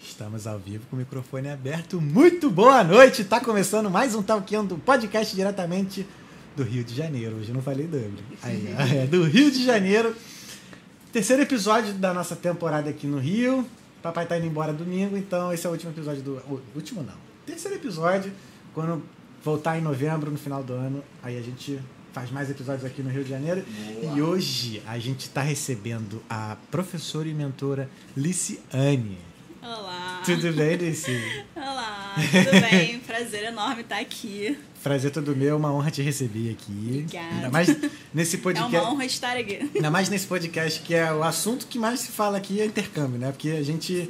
Estamos ao vivo com o microfone aberto. Muito boa noite! Tá começando mais um Talkando podcast diretamente do Rio de Janeiro. Hoje eu não falei Dublin. Aí, é do Rio de Janeiro. Terceiro episódio da nossa temporada aqui no Rio. Papai tá indo embora domingo, então esse é o último episódio do. O último não. Terceiro episódio. Quando voltar em novembro, no final do ano, aí a gente faz mais episódios aqui no Rio de Janeiro. Boa. E hoje a gente está recebendo a professora e mentora Liciane. Olá. Tudo bem, Lici? Olá, tudo bem? Prazer enorme estar aqui. Prazer todo meu, é uma honra te receber aqui. Obrigada. Ainda mais nesse É podcast. uma honra estar aqui. Ainda mais nesse podcast que é o assunto que mais se fala aqui é intercâmbio, né? Porque a gente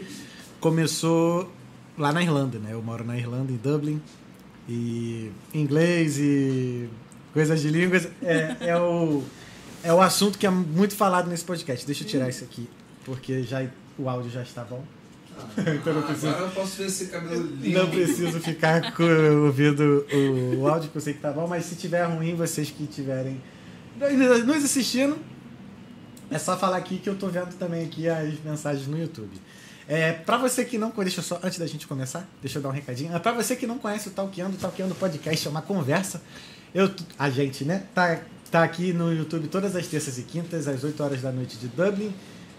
começou lá na Irlanda, né? Eu moro na Irlanda, em Dublin. E inglês e coisas de línguas é, é, o, é o assunto que é muito falado nesse podcast. Deixa eu tirar isso aqui, porque já, o áudio já está bom. Então não Ah, preciso- Agora eu posso ver esse cabelo lindo. Não preciso ficar com- ouvindo o, o áudio, que eu sei que tá bom, mas se tiver ruim, vocês que tiverem nos assistindo, é só falar aqui que eu tô vendo também aqui as mensagens no YouTube. É, pra você que não conhece, deixa eu só, antes da gente começar, deixa eu dar um recadinho. É, pra você que não conhece o Talkeando, o Talkeando Podcast é uma conversa. Eu, a gente, né, tá, tá aqui no YouTube todas as terças e quintas, às 8 horas da noite de Dublin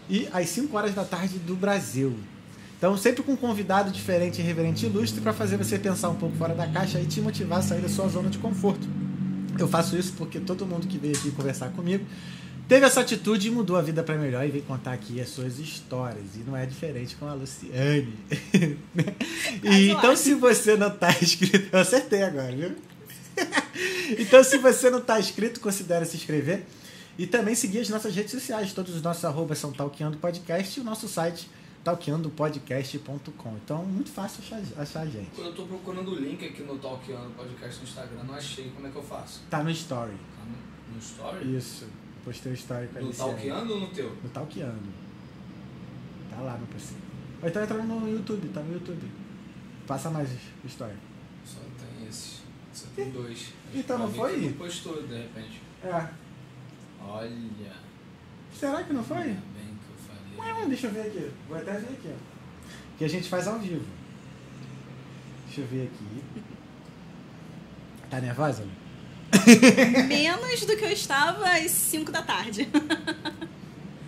e às 5 horas da tarde do Brasil. Então, sempre com um convidado diferente, irreverente e ilustre para fazer você pensar um pouco fora da caixa e te motivar a sair da sua zona de conforto. Eu faço isso porque todo mundo que veio aqui conversar comigo teve essa atitude e mudou a vida para melhor e vem contar aqui as suas histórias. E não é diferente com a Luciane. e, então, se você não tá inscrito, eu acertei agora, viu? então, se você não tá inscrito, considere se inscrever. E também seguir as nossas redes sociais. Todos os nossos arrobas são Talkeando Podcast e o nosso site talkeandopodcast.com. Então, muito fácil achar, achar a gente. Eu tô procurando o link aqui no Talkando Podcast no Instagram, não achei. Como é que eu faço? Tá no story. Tá no, no Story? Isso. Postei o story com a No. Talkando ou no teu? No Talkeando. Tá lá no PC. Ou então entra no YouTube, tá no YouTube. Passa mais o story. Só tem esse. Só tem dois. Então não foi? não postou, de repente. É. Olha. Será que não foi? Deixa eu ver aqui. Vou até ver aqui, ó. Que a gente faz ao vivo. Deixa eu ver aqui. Tá nervosa? Menos do que eu estava às 5 da tarde.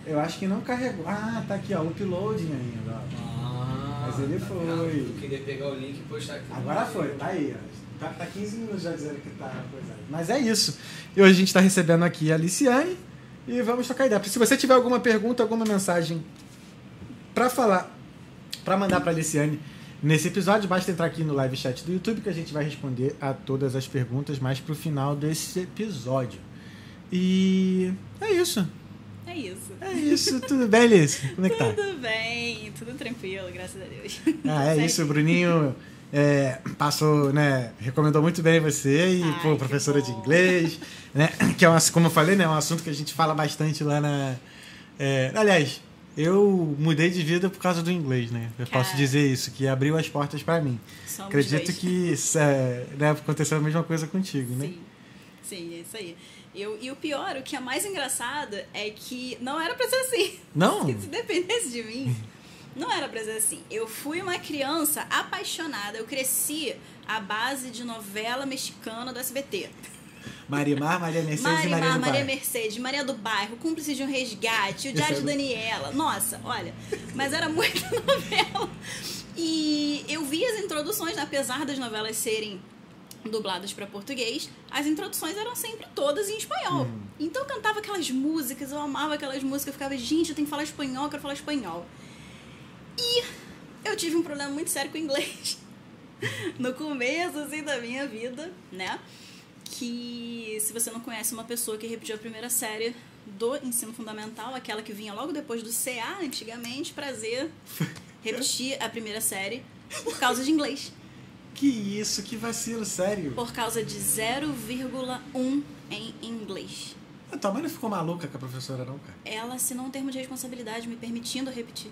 Eu acho que não carregou. Ah, tá aqui, ó. Uploading ainda, ó. Ah, Mas ele tá foi. Eu queria pegar o link e postar aqui. Agora foi, tá aí, ó. Tá, tá 15 minutos já dizendo que tá coisado. Mas é isso. E hoje a gente tá recebendo aqui a Aliciane e vamos trocar ideia. Se você tiver alguma pergunta, alguma mensagem pra falar, pra mandar pra Aliciane nesse episódio, basta entrar aqui no live chat do YouTube que a gente vai responder a todas as perguntas mais pro final desse episódio. E é isso. É isso. É isso. Tudo bem, Alice? Como é que tá? Tudo bem, tudo tranquilo, graças a Deus. Ah, é isso, Bruninho é, passou, né, recomendou muito bem você e, Ai, pô, professora de inglês, né, que é, um, como eu falei, né, é um assunto que a gente fala bastante lá na... é, aliás, eu mudei de vida por causa do inglês, né, eu posso dizer isso, que abriu as portas pra mim. Somos Acredito dois. que é, né, aconteceu a mesma coisa contigo, né? Sim, sim, é isso aí. Eu, e o pior, o que é mais engraçado é que não era pra ser assim. Não? Se dependesse de mim, não era pra ser assim. Eu fui uma criança apaixonada, eu cresci à base de novela mexicana do SBT. Marimar, Maria Mercedes e Maria Marimar, do Maria Bairro. Mercedes, Maria do Bairro, Cúmplice de um Resgate, o Diário de Daniela. Nossa, olha, mas era muita novela. E eu vi as introduções, apesar das novelas serem dubladas para português, as introduções eram sempre todas em espanhol. Uhum. Então eu cantava aquelas músicas, eu amava aquelas músicas, eu ficava, gente, eu tenho que falar espanhol, eu quero falar espanhol. E eu tive um problema muito sério com o inglês. No começo, assim, da minha vida, né? Que se você não conhece uma pessoa que repetiu a primeira série do ensino fundamental, aquela que vinha logo depois do CA, antigamente, prazer, repetir a primeira série por causa de inglês. Que isso, que vacilo, sério. Por causa de 0,1 em inglês. A tua mãe não ficou maluca com a professora, não, cara? Ela assinou um termo de responsabilidade me permitindo repetir.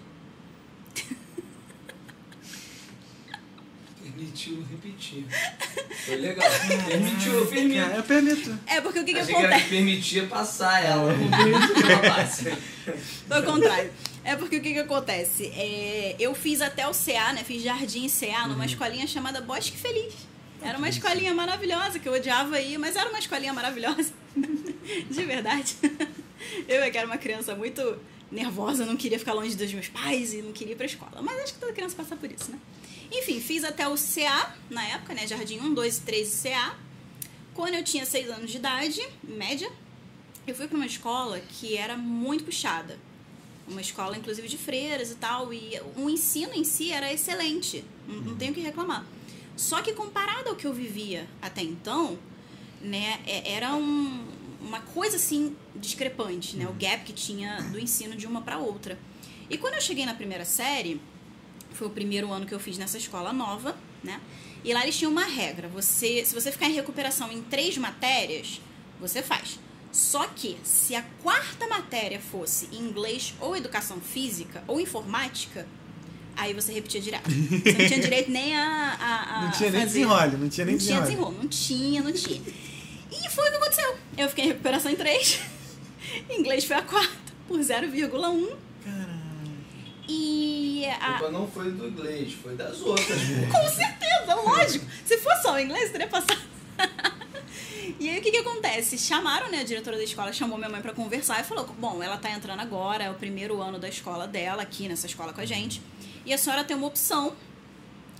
Permitiu repetir. Foi legal. Permitiu, eu permito. Eu permito. É, porque o que, que Achei acontece? que permitia passar ela. Que ela passe. Foi o contrário. É porque o que que acontece? É, eu fiz até o CA, né? Fiz jardim e CA numa Uhum. escolinha chamada Bosque Feliz. Era uma escolinha maravilhosa que eu odiava ir, mas era uma escolinha maravilhosa. De verdade. Eu é que era uma criança muito nervosa, não queria ficar longe dos meus pais e não queria ir pra escola. Mas acho que toda criança passa por isso, né? Enfim, fiz até o CA na época, né? Jardim 1, 2, 3 e CA. Quando eu tinha 6 anos de idade, média, eu fui para uma escola que era muito puxada. Uma escola, inclusive, de freiras e tal. E o ensino em si era excelente. Não, não tenho o que reclamar. Só que comparado ao que eu vivia até então, né, é- era um- uma coisa assim discrepante, né? O gap que tinha do ensino de uma para outra. E quando eu cheguei na primeira série, foi o primeiro ano que eu fiz nessa escola nova, né? E lá eles tinham uma regra. Você, se você ficar em recuperação em três matérias, você faz. Só que se a quarta matéria fosse inglês ou educação física ou informática, aí você repetia direto. Você não tinha direito nem a, a, a Não tinha nem fazer- desenrole, não tinha nem não tinha desenrole. desenrolo, não tinha, não tinha. E foi o que aconteceu. Eu fiquei em recuperação em 3. Inglês foi a quarta, por 0,1. Caralho. E A a, culpa não foi do inglês, foi das outras. Com certeza, lógico. Se fosse só o inglês, teria passado. E aí o que, que acontece? Chamaram, né? A diretora da escola chamou minha mãe pra conversar e falou: Bom, ela tá entrando agora, é o primeiro ano da escola dela, aqui nessa escola com a gente. E a senhora tem uma opção,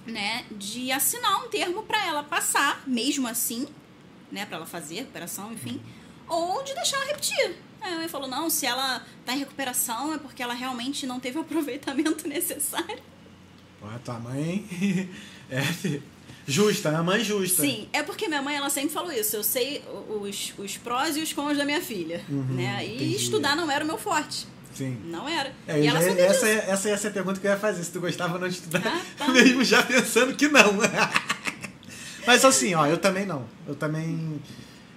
né, de assinar um termo pra ela passar, mesmo assim, né, pra ela fazer recuperação, enfim, ou de deixar ela repetir. Aí a mãe falou: Não, se ela tá em recuperação é porque ela realmente não teve o aproveitamento necessário. Porra, tua mãe. É justa, a mãe justa. Sim, é porque minha mãe ela sempre falou isso. Eu sei os, os prós e os cons da minha filha, Uhum, né? E entendi. estudar não era o meu forte. Sim. Não era. É, e ela já- sabia essa, disso. é- essa ia ser a pergunta que eu ia fazer, se tu gostava ou não de estudar, Ah, tá. mesmo já pensando que não. Mas assim, ó, eu também não. Eu também.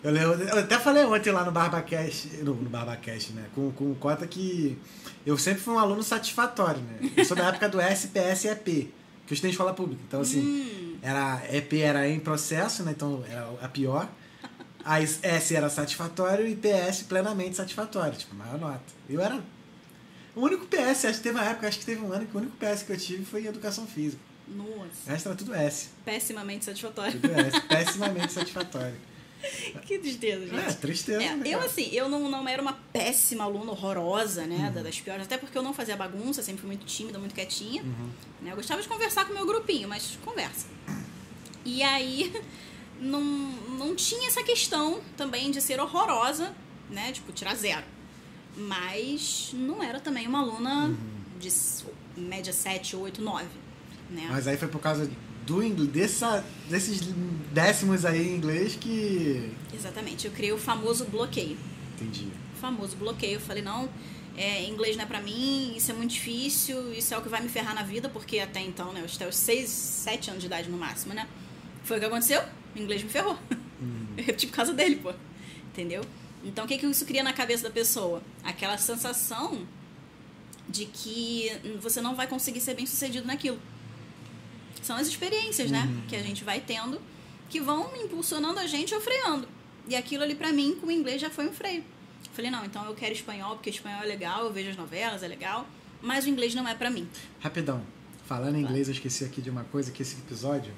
Eu, eu até falei ontem lá no Barbacast, no, no Barbacast, né? Com, com o Cota que eu sempre fui um aluno satisfatório, né? Eu sou da época do SPS e EP, que eu estudei em escola pública. Então, assim, Hum, era, EP era em processo, né? Então era a pior. A S era satisfatório e PS plenamente satisfatório, tipo, maior nota. Eu era. O único PS, acho que teve uma época, acho que teve um ano que o único PS que eu tive foi em educação física. Era tudo S. pessimamente satisfatório. Tudo S. Pessimamente satisfatório. que tristeza, gente. É, tristeza. É, né, eu, assim, eu não, não era uma péssima aluna horrorosa, né? Uhum. da- Das piores, até porque eu não fazia bagunça, sempre fui muito tímida, muito quietinha. Uhum. né? Eu gostava de conversar com o meu grupinho, mas conversa. E aí, não, não tinha essa questão também de ser horrorosa, né? Tipo, tirar zero. Mas não era também uma aluna Uhum. de média 7, 8, 9, né? Mas aí foi por causa do inglês, dessa, desses décimos aí em inglês que. Exatamente, eu criei o famoso bloqueio. Entendi. O famoso bloqueio. Eu falei, não, é, inglês não é pra mim, isso é muito difícil, isso é o que vai me ferrar na vida, porque até então, né, eu até os 6, 7 anos de idade no máximo, né? Foi o que aconteceu, o inglês me ferrou. Uhum. Eu repeti por causa dele, pô. Entendeu? Então, o que, que isso cria na cabeça da pessoa? Aquela sensação de que você não vai conseguir ser bem sucedido naquilo. São as experiências, né? Uhum. Que a gente vai tendo, que vão impulsionando a gente ou freando. E aquilo ali, pra mim, com o inglês já foi um freio. Falei, não, então eu quero espanhol, porque espanhol é legal, eu vejo as novelas, é legal. Mas o inglês não é pra mim. Rapidão. Falando em inglês, eu esqueci aqui de uma coisa, que esse episódio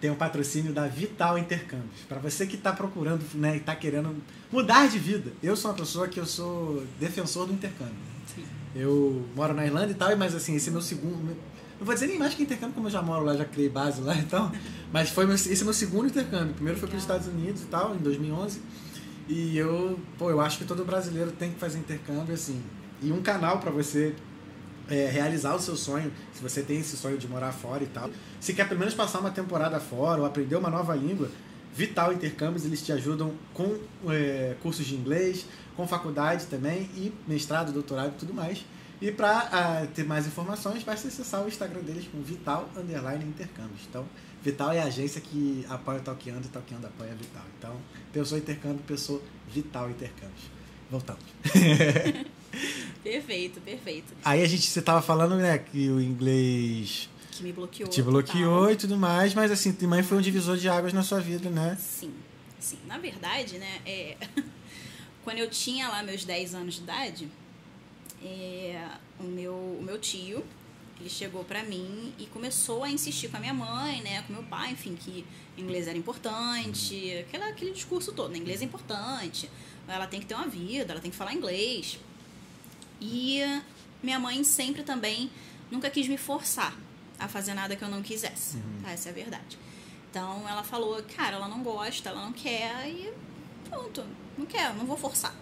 tem um patrocínio da Vital Intercâmbios. Para você que está procurando, né, e tá querendo mudar de vida. Eu sou uma pessoa que eu sou defensor do intercâmbio. Sim. Eu moro na Irlanda e tal, mas assim, esse é meu segundo. Não vou dizer nem mais que intercâmbio, como eu já moro lá, já criei base lá então. Mas foi meu, esse é meu segundo intercâmbio. Primeiro foi para os. Estados Unidos e tal, em 2011. E eu, pô, eu acho que todo brasileiro tem que fazer intercâmbio, assim. E um canal para você é, realizar o seu sonho, se você tem esse sonho de morar fora e tal. Se quer pelo menos passar uma temporada fora ou aprender uma nova língua, Vital Intercâmbios, eles te ajudam com é, cursos de inglês, com faculdade também, e mestrado, doutorado e tudo mais. E para ter mais informações, basta acessar o Instagram deles com Vital Underline Intercâmbios. Então, Vital é a agência que apoia o Talkando e Talkando apoia a Vital. Então, pensou intercâmbio, pensou Vital Intercâmbios. Voltamos. Perfeito, perfeito. Aí a gente, você tava falando, né, que o inglês Que me bloqueou. te bloqueou e tudo mais, mas assim, também foi um divisor de águas na sua vida, né? Sim, sim. Na verdade, né, é... quando eu tinha lá meus 10 anos de idade, é, o meu, o meu tio, ele chegou pra mim e começou a insistir com a minha mãe, né, com meu pai, enfim, que inglês era importante, aquela, aquele discurso todo, né, inglês é importante, ela tem que ter uma vida, ela tem que falar inglês. E minha mãe sempre também nunca quis me forçar a fazer nada que eu não quisesse, Uhum. tá? essa é a verdade. Então ela falou, cara, ela não gosta, ela não quer e pronto, não quer, não vou forçar.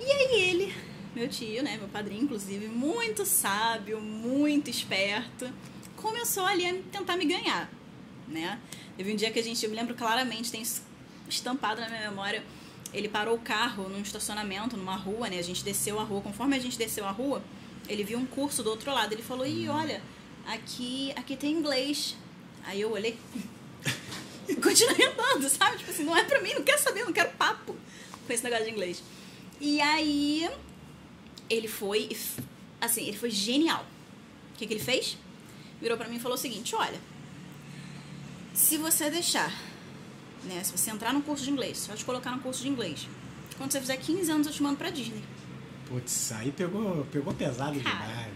E aí ele, meu tio, né, meu padrinho inclusive, muito sábio, muito esperto, começou ali a tentar me ganhar, né? Teve um dia que a gente, eu me lembro claramente, tem estampado na minha memória, ele parou o carro num estacionamento, numa rua, né? A gente desceu a rua, conforme a gente desceu a rua, ele viu um curso do outro lado, ele falou, ih, olha, aqui, aqui tem inglês. Aí eu olhei e continuei andando, sabe? Tipo assim, não é pra mim, não quero saber, não quero papo com esse negócio de inglês. E aí ele foi, assim, ele foi genial. O que, que ele fez? Virou pra mim e falou o seguinte: olha, se você deixar, né, se você entrar no curso de inglês, só te colocar no curso de inglês, quando você fizer 15 anos eu te mando pra Disney. Putz, aí pegou, pegou pesado Cara, demais.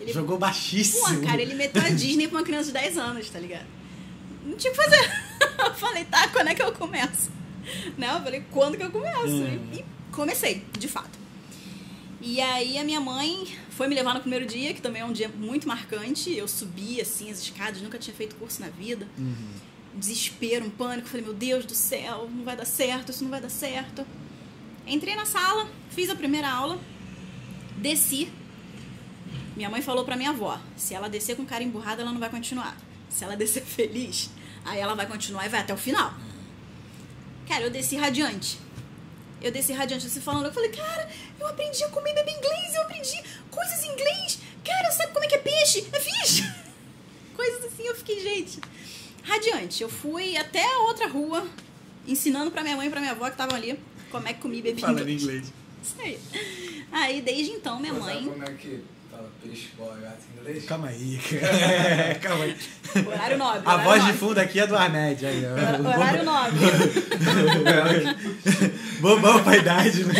ele- Jogou baixíssimo. Pô, cara, ele meteu a Disney pra uma criança de 10 anos, tá ligado? Não tinha o que fazer. Eu falei, tá, quando é que eu começo? Né? Eu falei, quando que eu começo? Hum. E comecei, de fato. E aí a minha mãe foi me levar no primeiro dia, que também é um dia muito marcante. Eu subi assim as escadas, nunca tinha feito curso na vida. Uhum. Desespero, um pânico. Falei, meu Deus do céu, não vai dar certo, isso não vai dar certo. Entrei na sala, fiz a primeira aula, desci. Minha mãe falou pra minha avó: se ela descer com cara emburrada, ela não vai continuar. Se ela descer feliz, aí ela vai continuar e vai até o final. Cara, eu desci radiante. Eu desci radiante, você falando, eu falei, cara, eu aprendi a comer beber inglês, eu aprendi coisas em inglês. Cara, sabe como é que é peixe? É fish. Coisas assim, eu fiquei, gente. Radiante, eu fui até a outra rua, ensinando pra minha mãe e pra minha avó que estavam ali como é que comia e bebia Falando inglês. inglês. Isso aí. Aí, desde então, minha Mas sabe mãe. como é que fala peixe, bola, gato em inglês? Calma aí, cara. Calma aí. Horário nobre. A horário voz de nobre. fundo aqui é do. Aí. Hor- Horário nobre. Bobão pra idade, né?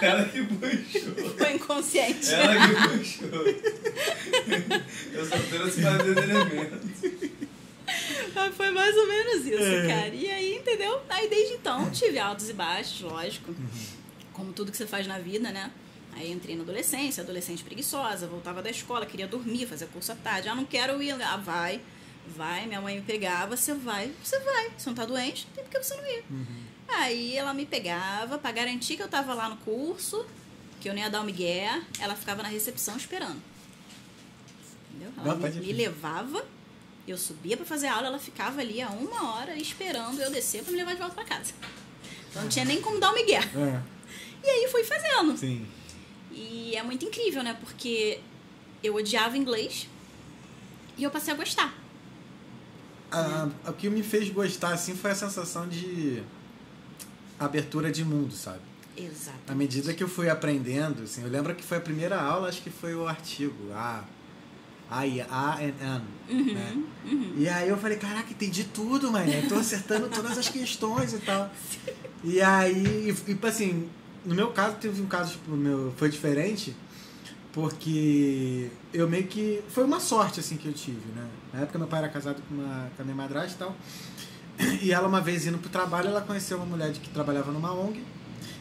Ela que puxou. Foi inconsciente. Ela que puxou. Eu só trouxe fazer elementos. Mas Foi mais ou menos isso, É. cara. E aí, entendeu? Aí desde então tive altos e baixos, lógico. Uhum. Como tudo que você faz na vida, né? Aí entrei na adolescência, adolescente preguiçosa, voltava da escola, queria dormir, fazer curso à tarde. Ah, não quero ir. Ah, vai. Vai, minha mãe me pegava, você vai, você vai. Você não tá doente, não tem por que você não ir. Uhum. Aí ela me pegava, pra garantir que eu tava lá no curso, que eu nem ia dar o migué, ela ficava na recepção esperando. Entendeu? Ela Não, me, me levava, eu subia pra fazer aula, ela ficava ali há uma hora esperando eu descer pra me levar de volta pra casa. Então não tinha nem como dar o migué. É, E aí fui fazendo. sim. E é muito incrível, né? Porque eu odiava inglês e eu passei a gostar. Ah, o que me fez gostar assim foi a sensação de abertura de mundo, sabe? Exato. À medida que eu fui aprendendo, assim, eu lembro que foi a primeira aula, acho que foi o artigo, A, A, e A, N, Uhum, né? uhum. E aí eu falei, caraca, entendi tudo, mano. Eu tô acertando todas as questões e tal. E aí, e, tipo assim, no meu caso, teve um caso, tipo, meu, foi diferente, porque eu meio que. Foi uma sorte, assim, que eu tive, né? Na época, meu pai era casado com, uma, com a minha madrasta e tal. E ela, uma vez indo pro trabalho, ela conheceu uma mulher que trabalhava numa ONG.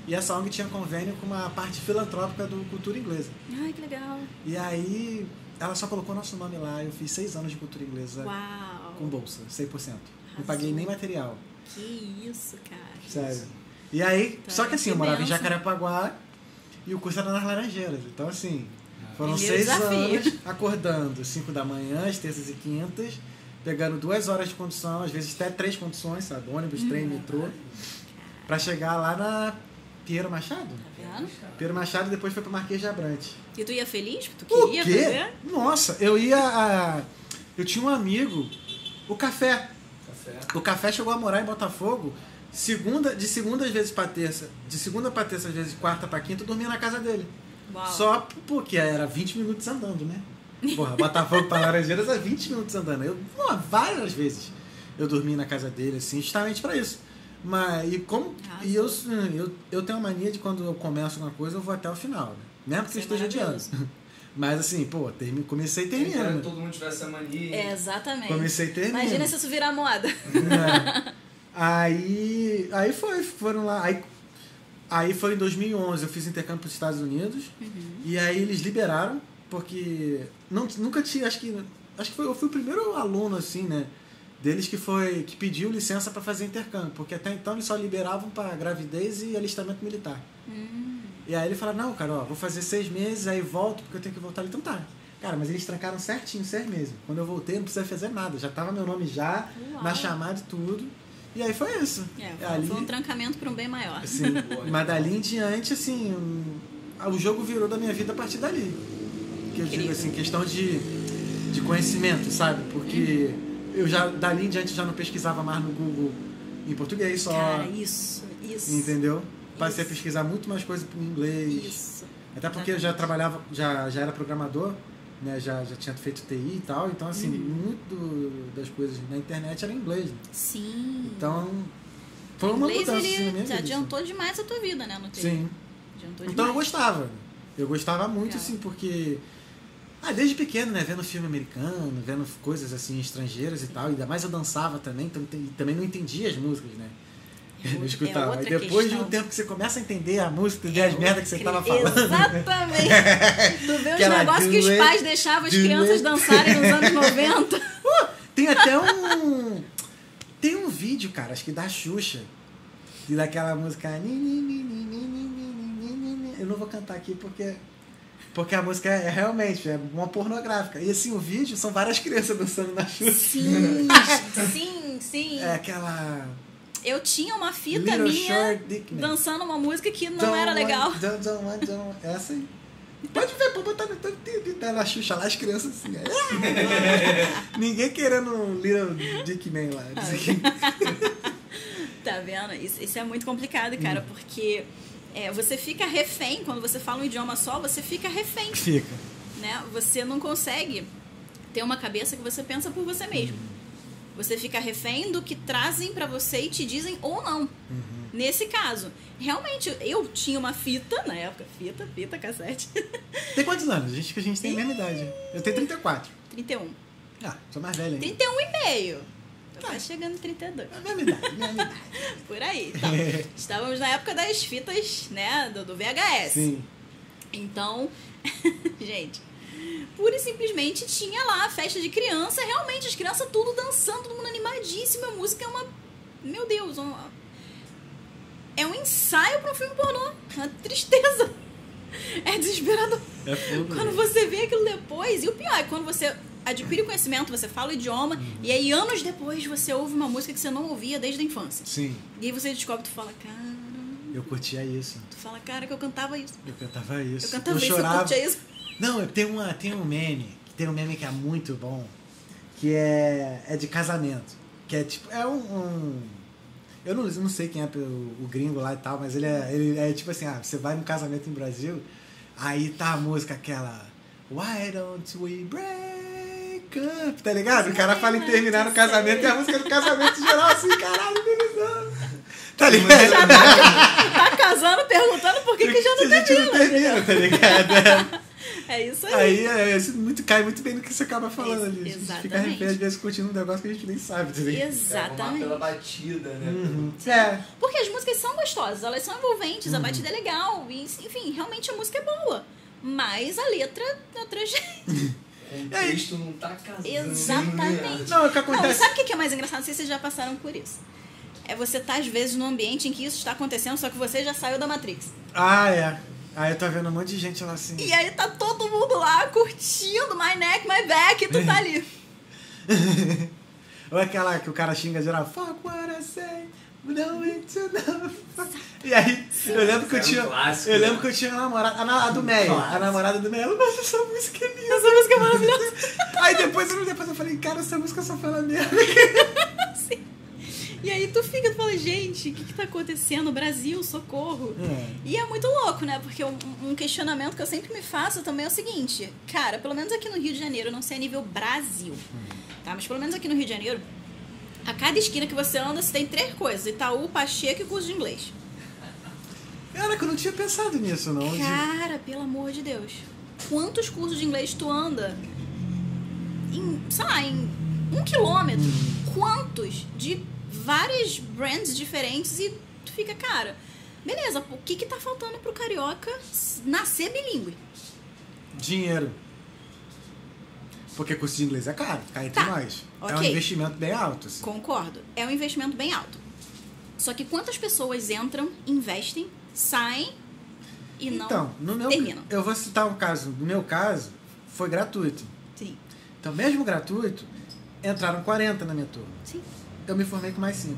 E essa ONG tinha convênio com uma parte filantrópica do Cultura Inglesa. Ai, que legal. E aí, ela só colocou nosso nome lá. Eu fiz seis anos de Cultura Inglesa Uau. com bolsa, 100%. Não Arrasou. paguei nem material, Que isso, cara. sério. E aí, Tá, só que assim, que eu morava em benção. Jacarepaguá e o curso era nas Laranjeiras. Então, assim, foram Primeiro seis desafio. anos acordando 5 da manhã, às terças e quintas, pegando duas horas de condução, às vezes até três conduções, sabe? Ônibus, trem, Uhum. metrô, pra chegar lá na Pinheiro Machado. Tá vendo? Pinheiro Machado e depois foi pro Marquês de Abrantes. E tu ia feliz? Tu O queria quê? fazer? Nossa, eu ia. a- Eu tinha um amigo, o Café. Café. O Café chegou a morar em Botafogo. Segunda, de segunda às vezes pra terça, de segunda pra terça, às vezes de quarta pra quinta, eu dormia na casa dele. Uau. Só porque era 20 minutos andando, né? Porra, Botafogo pra Laranjeiras é 20 minutos andando. Eu, pô, várias vezes eu dormi na casa dele, assim, justamente pra isso. Mas, e como. E eu, eu, eu tenho a mania de quando eu começo uma coisa, eu vou até o final, né? Mesmo que eu é esteja adiando. Mas assim, pô, termi- comecei e terminando. todo mundo tivesse a mania. É, exatamente. Comecei e terminando. Imagina se isso virar moda. É. Aí, aí foi, foram lá. Aí, aí foi em 2011, eu fiz intercâmbio para os Estados Unidos. E aí eles liberaram, porque não, nunca tinha, acho que acho que foi, eu fui o primeiro aluno assim, né, deles que foi que pediu licença para fazer intercâmbio, porque até então eles só liberavam para gravidez e alistamento militar. E aí ele falou, não, cara, ó, vou fazer seis meses, aí volto, porque eu tenho que voltar ali. Então tá. Cara, mas eles trancaram certinho, seis meses. Quando eu voltei, não precisava fazer nada. Já tava meu nome já, Uau. na chamada e tudo. E aí foi isso. É, foi, ali, foi um trancamento para um bem maior. assim, mas dali em diante, assim, um, o jogo virou da minha vida a partir dali. Que eu digo assim, questão de, de conhecimento, sabe? Porque eu já, dali em diante, já não pesquisava mais no Google em português só. Cara, isso, isso. Entendeu? Passei a Isso. pesquisar muito mais coisa em inglês. Isso. Até porque eu já trabalhava, já, já era programador, né? Já, já tinha feito TI e tal. Então, assim, Uhum. muito das coisas na internet era em inglês. né? Sim. Então, foi uma inglês, mudança assim, na ele minha te vida. adiantou demais a tua vida, né? No assim. TI. Sim. Adiantou Então eu demais. gostava. Eu gostava muito, Legal. assim, porque. Ah, desde pequeno, né? Vendo filme americano, vendo coisas assim estrangeiras e tal. Ainda mais eu dançava também, então, também não entendia as músicas, né? Eu escutava. É depois questão. de um tempo que você começa a entender a música, entender é as merdas que você estava falando. Exatamente. Tu vê os negócios que os pais deixavam as crianças dançarem nos anos 90. Uh, tem até um. Tem um vídeo, cara, acho que da Xuxa. E daquela música. Eu não vou cantar aqui porque porque a música é realmente é uma pornográfica. E assim, o vídeo são várias crianças dançando na Xuxa. Sim, sim, sim. É aquela. Eu tinha uma fita Little minha dançando uma música que não Don't era want- legal. don't- don't want- don't- Essa aí. Pode ver, pode botar tá na Xuxa lá, as crianças assim. é. Ninguém querendo um Little Dick Man lá. Tá vendo? Isso, isso é muito complicado, cara, Hum. porque é, você fica refém, quando você fala um idioma só, você fica refém, Fica. né? Você não consegue ter uma cabeça que você pensa por você mesmo. Você fica refém do que trazem pra você e te dizem ou não. Nesse caso, realmente, eu tinha uma fita, na época, fita, fita, cassete, Tem quantos anos? A gente, que a gente tem a mesma idade. Eu tenho 34. 31. Ah, sou mais velho ainda. 31 e meio. Tô quase chegando em 32. É a mesma idade, mesma idade. Por aí. Então, estávamos na época das fitas, né, do, do VHS. Sim. Então, gente, pura e simplesmente tinha lá a festa de criança, realmente as crianças tudo dançando, todo mundo animadíssimo, a música é uma. Meu Deus, uma- é um ensaio para um filme pornô. Uma tristeza. É desesperador. É fogo. Quando você vê aquilo depois, e o pior é quando você adquire o conhecimento, você fala o idioma, e aí anos depois você ouve uma música que você não ouvia desde a infância. Sim, E aí você descobre, tu fala, cara. eu curtia isso. Tu fala, cara, que eu cantava isso. Eu cantava isso. Eu cantava isso, eu chorava. curtia isso. Não, tem, uma, tem um meme, tem um meme que é muito bom, que é, é de casamento. Que é tipo, é um. um- eu não, eu não sei quem é o, o gringo lá e tal, mas ele é, ele é tipo assim, ah, você vai num casamento em Brasil, aí tá a música aquela. Why don't we break up? Tá ligado? O cara fala em terminar no casamento e a música do casamento geral assim, caralho, beleza. Tá ligado? Tá casando perguntando por que, que já não Se a gente não termina, tá ligado? É isso aí. Aí é, isso muito, cai muito bem no que você acaba falando ali. A gente fica exatamente. refém, às vezes, curtindo um negócio que a gente nem sabe, tá uma Exatamente. pela batida, né? Uhum. É, Porque as músicas são gostosas, elas são envolventes, a batida é legal, e, enfim, realmente a música é boa. Mas a letra é outra gente. Contexto não tá casando. Exatamente. Não, o que Não, acontece. sabe o que é mais engraçado? Não sei se vocês já passaram por isso. É você estar, às vezes, num ambiente em que isso está acontecendo, só que você já saiu da Matrix. Ah, é. Aí eu tô vendo um monte de gente lá assim. E aí tá todo mundo lá curtindo My Neck, My Back, e tu tá ali. Ou aquela que o cara xinga geral, fuck what I say, no it to know. E aí, eu lembro que eu Isso tinha. eu né? lembro que eu tinha uma namorada, a, do Meia, a namorada do Meia, mas essa música é linda. Essa música é maravilhosa. Aí depois, eu- depois eu falei, cara, essa música só fala merda. Sim. E aí tu fica, tu fala, gente, o que que tá acontecendo? Brasil, socorro. É. E é muito louco, né? Porque um, um questionamento que eu sempre me faço também é o seguinte, cara, pelo menos aqui no Rio de Janeiro, não sei a nível Brasil, tá? Mas pelo menos aqui no Rio de Janeiro, a cada esquina que você anda, você tem três coisas: Itaú, Pacheco e curso de inglês. Cara, que eu não tinha pensado nisso, não. de- Cara, pelo amor de Deus. quantos cursos de inglês tu anda em, sei lá, em um quilômetro. Quantos de várias brands diferentes e tu fica, cara, beleza, o que que tá faltando pro carioca nascer bilíngue? Dinheiro. Porque curso de inglês é caro, entre Tá, nós. É um investimento bem alto. assim. Concordo. É um investimento bem alto. Só que quantas pessoas entram, investem, saem e não Então, no meu, terminam? eu vou citar um caso. No meu caso, foi gratuito. Sim, Então, mesmo gratuito, entraram 40 na minha turma. sim. Eu me formei com mais 5.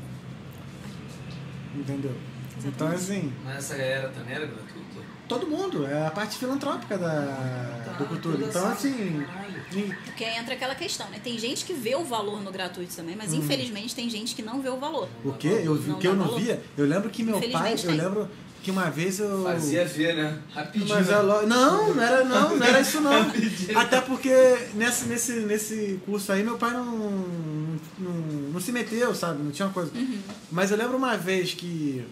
Entendeu? Então, assim, Mas essa galera também era gratuita? Todo mundo. É a parte filantrópica da, do cultura. Então, assim, nin- Porque aí entra aquela questão, né? Tem gente que vê o valor no gratuito também, Hum. mas infelizmente tem gente que não vê o valor. o que eu, vi- Não o que eu não valor. via, eu lembro que meu pai, Infelizmente eu tem. lembro que uma vez eu. Fazia ver, né? Rapidinho. Mas né? é lo- não, não era, não, não era isso não. Até porque nesse, nesse, nesse curso aí meu pai não, não, não se meteu, sabe? Não tinha uma coisa. Mas eu lembro uma vez que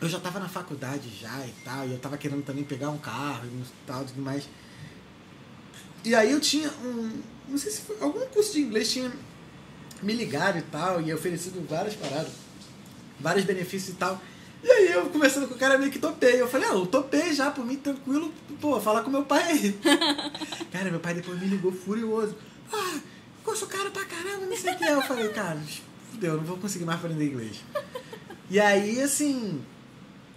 eu já tava na faculdade já e tal, e eu tava querendo também pegar um carro e tal, tudo mais. E aí eu tinha um. Não sei se foi. Algum curso de inglês tinha me ligado e tal, e oferecido várias paradas, vários benefícios e tal. E aí eu conversando com o cara meio que topei. Eu falei, ah, eu topei já, por mim, tranquilo, pô, falar com meu pai aí. cara, meu pai depois me ligou furioso. Ah, curso caro pra caramba, não sei o que. Eu falei, cara, fudeu, não vou conseguir mais aprender inglês. E aí, assim.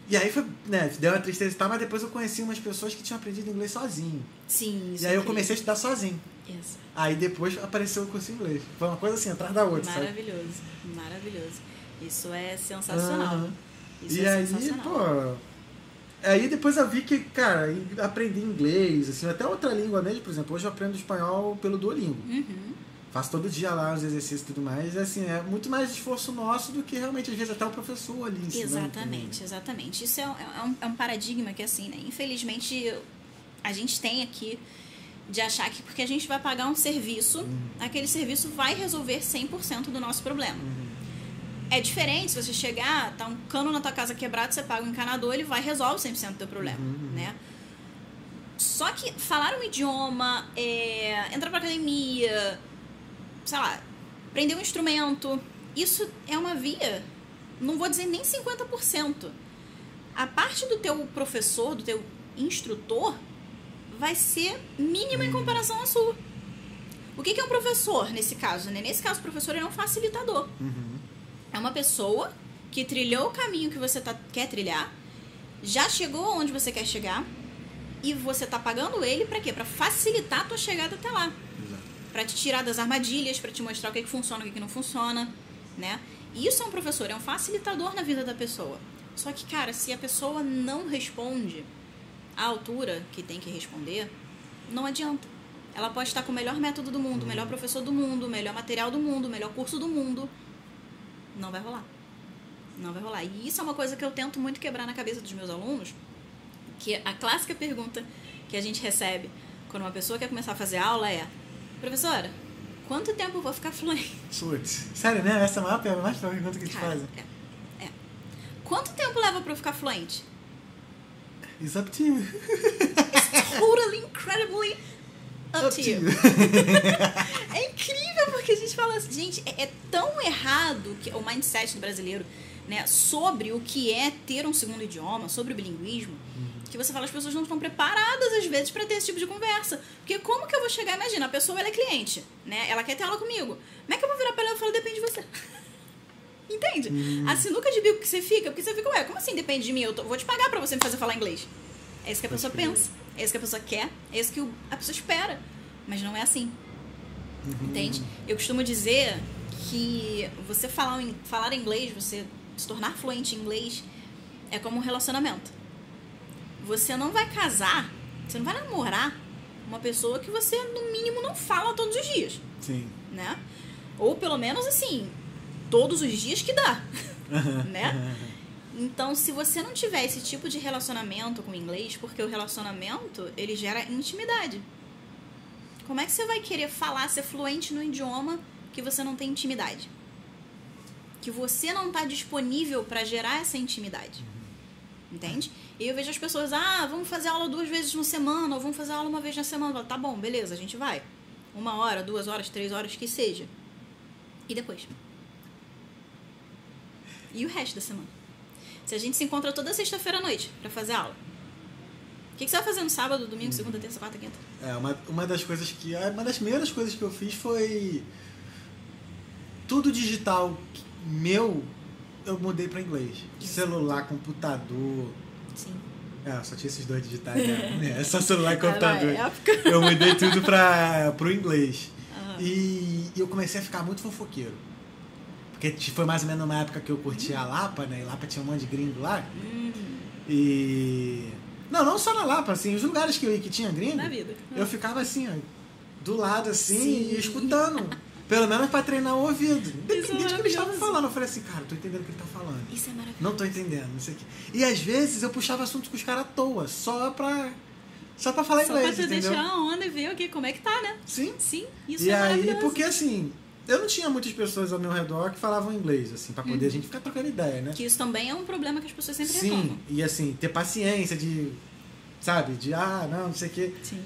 E aí foi, né, deu uma tristeza e tal, mas depois eu conheci umas pessoas que tinham aprendido inglês sozinho. Sim, isso E aí é eu incrível. comecei a estudar sozinho. Isso. Aí depois apareceu o curso de inglês. Foi uma coisa assim, atrás da outra, sabe? Maravilhoso, maravilhoso. Isso é sensacional. Aham. Isso e é aí, sensacional. pô. Aí depois eu vi que, cara, aprendi inglês, assim, até outra língua mesmo, por exemplo, hoje eu aprendo espanhol pelo Duolingo. Uhum. Faço todo dia lá os exercícios e tudo mais, assim, é muito mais esforço nosso do que realmente, às vezes, até o professor ali ensinando. Exatamente, exatamente. Isso é, um- é um, é um paradigma que, assim, né? Infelizmente, a gente tem aqui de achar que porque a gente vai pagar um serviço, Uhum. aquele serviço vai resolver 100% do nosso problema. É diferente se você chegar, tá um cano na tua casa quebrado, você paga um encanador, ele vai e resolve 100% do teu problema, Uhum. né? Só que falar um idioma, é, entrar pra academia, sei lá, aprender um instrumento, isso é uma via, não vou dizer nem 50%. A parte do teu professor, do teu instrutor, vai ser mínima em comparação à sua. O que que é um professor nesse caso? Né? Nesse caso, o professor é um facilitador. Uhum. É uma pessoa que trilhou o caminho que você tá, quer trilhar, já chegou onde você quer chegar, e você tá pagando ele para quê? Para facilitar a tua chegada até lá. Pra te tirar das armadilhas, pra te mostrar o que, que funciona e o que, que não funciona, né? E isso é um professor, é um facilitador na vida da pessoa. Só que, cara, se a pessoa não responde à altura que tem que responder, não adianta. Ela pode estar com o melhor método do mundo, o melhor professor do mundo, o melhor material do mundo, o melhor curso do mundo. Não vai rolar. Não vai rolar. E isso é uma coisa que eu tento muito quebrar na cabeça dos meus alunos, que a clássica pergunta que a gente recebe quando uma pessoa quer começar a fazer aula é: Professora, quanto tempo eu vou ficar fluente? Putz. Sério, né? Essa é a maior pergunta, mais pergunta que te fazem. é, é. Quanto tempo leva pra eu ficar fluente? It's up to you. Totally, incredibly up, to you. é incrível porque a gente fala assim, gente, é, é tão errado que o mindset do brasileiro, né, sobre o que é ter um segundo idioma, sobre o bilinguismo, que você fala as pessoas não estão preparadas às vezes para ter esse tipo de conversa. Porque como que eu vou chegar, imagina, a pessoa ela é cliente, né? Ela quer ter aula comigo. Como é que eu vou virar para ela e falar depende de você? Entende? A sinuca de bico que você fica, porque você fica, ué, como assim depende de mim? Eu tô- vou te pagar pra você me fazer falar inglês. É isso que a pessoa pensa, é isso que a pessoa quer, é isso que a pessoa espera. Mas não é assim. Entende? Eu costumo dizer que você falar, falar inglês, você se tornar fluente em inglês, é como um relacionamento. Você não vai casar, você não vai namorar uma pessoa que você, no mínimo, não fala todos os dias, Sim. né? Ou pelo menos assim, todos os dias que dá, né? Então, se você não tiver esse tipo de relacionamento com o inglês, porque o relacionamento, ele gera intimidade. Como é que você vai querer falar, ser fluente no idioma que você não tem intimidade? Que você não está disponível para gerar essa intimidade. Entende? E eu vejo as pessoas, ah, vamos fazer aula duas vezes na semana, ou vamos fazer aula uma vez na semana. Falo, Tá bom, beleza, a gente vai. Uma hora, duas horas, três horas, que seja. E depois? E o resto da semana? Se a gente se encontra toda sexta-feira à noite pra fazer aula. O que, que você vai fazer no sábado, domingo, segunda, terça, quarta, quinta? É, uma, uma das coisas que. Uma das primeiras coisas que eu fiz foi. Tudo digital meu, eu mudei pra inglês. Celular, computador. Sim. É, só tinha esses dois digitais, né? É só celular e Era computador. época. Eu mudei tudo pra, pro inglês. Aham. E, e eu comecei a ficar muito fofoqueiro. Porque foi mais ou menos na época que eu curtia a Lapa, né? E Lapa tinha um monte de gringo lá. Hum, E. Não, não só na Lapa, assim, os lugares que eu ia que tinha gringo. na vida. Eu ficava assim, ó, do lado assim, Sim. e escutando. Pelo menos pra treinar o ouvido. Independente do que eles estavam falando. Eu falei assim, cara, tô entendendo o que ele tá falando. Isso é maravilhoso. Não tô entendendo, não sei o quê. E às vezes eu puxava assunto com os caras à toa, só pra. Só pra falar Só pra inglês, tu entendeu? deixar a onda e ver como é que tá, né? Sim. Sim, isso e é aí, maravilhoso. porque assim, eu não tinha muitas pessoas ao meu redor que falavam inglês, assim, pra Uhum. poder a gente ficar trocando ideia, né? Que isso também é um problema que as pessoas sempre Sim, reclamam. e assim, ter paciência de. Sabe? De, ah, não, não sei o quê. Sim.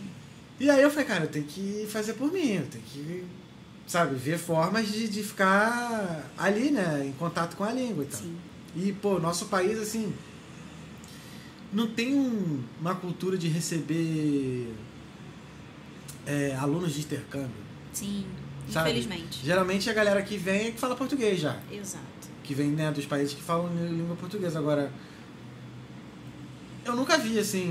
E aí eu falei, cara, eu tenho que fazer por mim, eu tenho que, sabe, ver formas de, de ficar ali, né, em contato com a língua e tal. Sim. E, pô, nosso país, assim, não tem um- uma cultura de receber é, alunos de intercâmbio. Sim. Sabe? Infelizmente. Geralmente a galera que vem é que fala português já. Exato. Que vem, né, dos países que falam língua portuguesa. Agora, eu nunca vi, assim,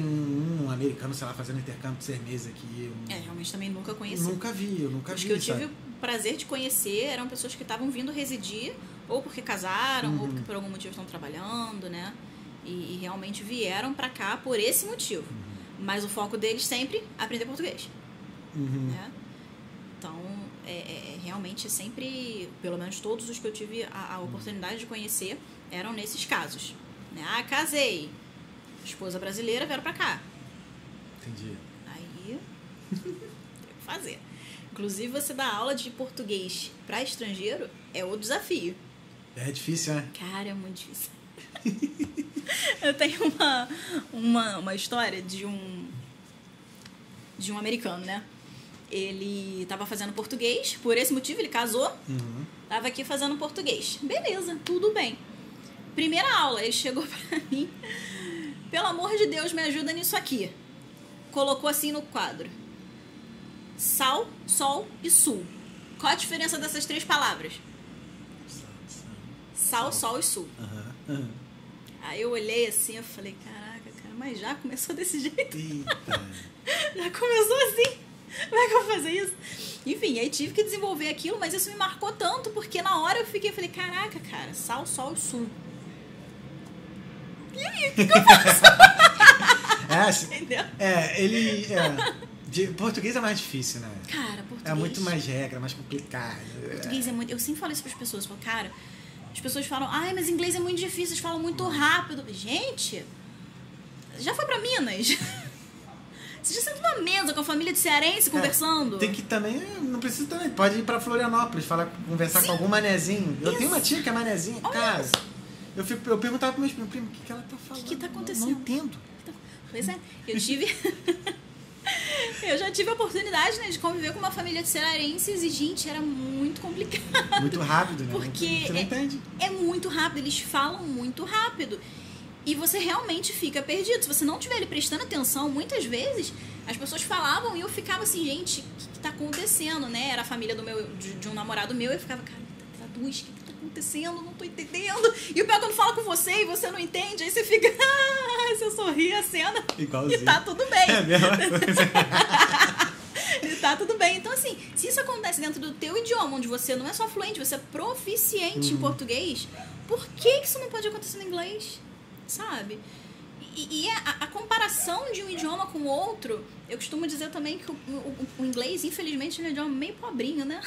um americano, sei lá, fazendo intercâmbio de seis meses aqui. Eu É, realmente também nunca conheci. nunca vi, eu nunca Os vi, que eu sabe? tive prazer de conhecer eram pessoas que estavam vindo residir, ou porque casaram, ou Uhum. porque por algum motivo estão trabalhando, né? E, e realmente vieram pra cá por esse motivo. Mas o foco deles sempre aprender português, Uhum. né? Então, é, é- é realmente sempre, pelo menos todos os que eu tive a, a oportunidade de conhecer, eram nesses casos. Né? Ah, casei. Esposa brasileira, vieram pra cá. Entendi. Aí, tem que fazer. Inclusive, você dar aula de português para estrangeiro é o desafio. É difícil, né? Cara, é muito difícil. Eu tenho uma, uma, uma história de um de um americano, né? Ele tava fazendo português, por esse motivo ele casou, Uhum. tava aqui fazendo português. Beleza, tudo bem. Primeira aula, ele chegou pra mim. Pelo amor de Deus, me ajuda nisso aqui. Colocou assim no quadro: sal, sol e sul. Qual a diferença dessas três palavras? Sal, sol e sul. Aham. Aí eu olhei assim, eu falei, caraca, cara, mas já começou desse jeito? Eita. Já começou assim? Como é que eu vou fazer isso? Enfim, aí tive que desenvolver aquilo, mas isso me marcou tanto, porque na hora eu fiquei, falei, caraca, cara, sal, sol e sul. É, se- Entendeu? é, ele. É, de, português é mais difícil, né? Cara, português. É muito mais regra, mais complicado. Português é muito. Eu sempre falo isso para as pessoas. Falo, cara, as pessoas falam, ai, mas inglês é muito difícil, eles falam muito rápido. Gente, já foi para Minas? Você já sentou numa mesa com a família de cearense conversando? É, Tem que também. Não precisa também. Pode ir pra Florianópolis, falar, conversar com algum manezinho. Eu tenho uma tia que é manezinha, Olha cara. isso. Eu, fico, eu perguntava pro meu primo, o que, que ela tá falando? que tá Eu não- acontecendo? Não entendo. Pois é, eu tive. eu já tive a oportunidade né, de conviver com uma família de cearenses e, gente, era muito complicado. Muito rápido, né? Porque Você não é- entende. É muito rápido, eles falam muito rápido. E você realmente fica perdido. Se você não estiver ali prestando atenção, muitas vezes as pessoas falavam e eu ficava assim, gente, o que, que tá acontecendo, né? Era a família do meu, de, de um namorado meu, e eu ficava, cara, traduz, o que, que tá acontecendo? Não tô entendendo. E o pior é quando fala com você e você não entende, aí você fica, ah, você sorri a cena Igualzinho. e tá tudo bem. É a mesma coisa. E tá tudo bem. Então, assim, se isso acontece dentro do teu idioma, onde você não é só fluente, você é proficiente Uhum. em português, por que isso não pode acontecer no inglês? Sabe? E, e a, a comparação de um idioma com o outro, eu costumo dizer também que o, o- o inglês, infelizmente, é um idioma meio pobrinho, né?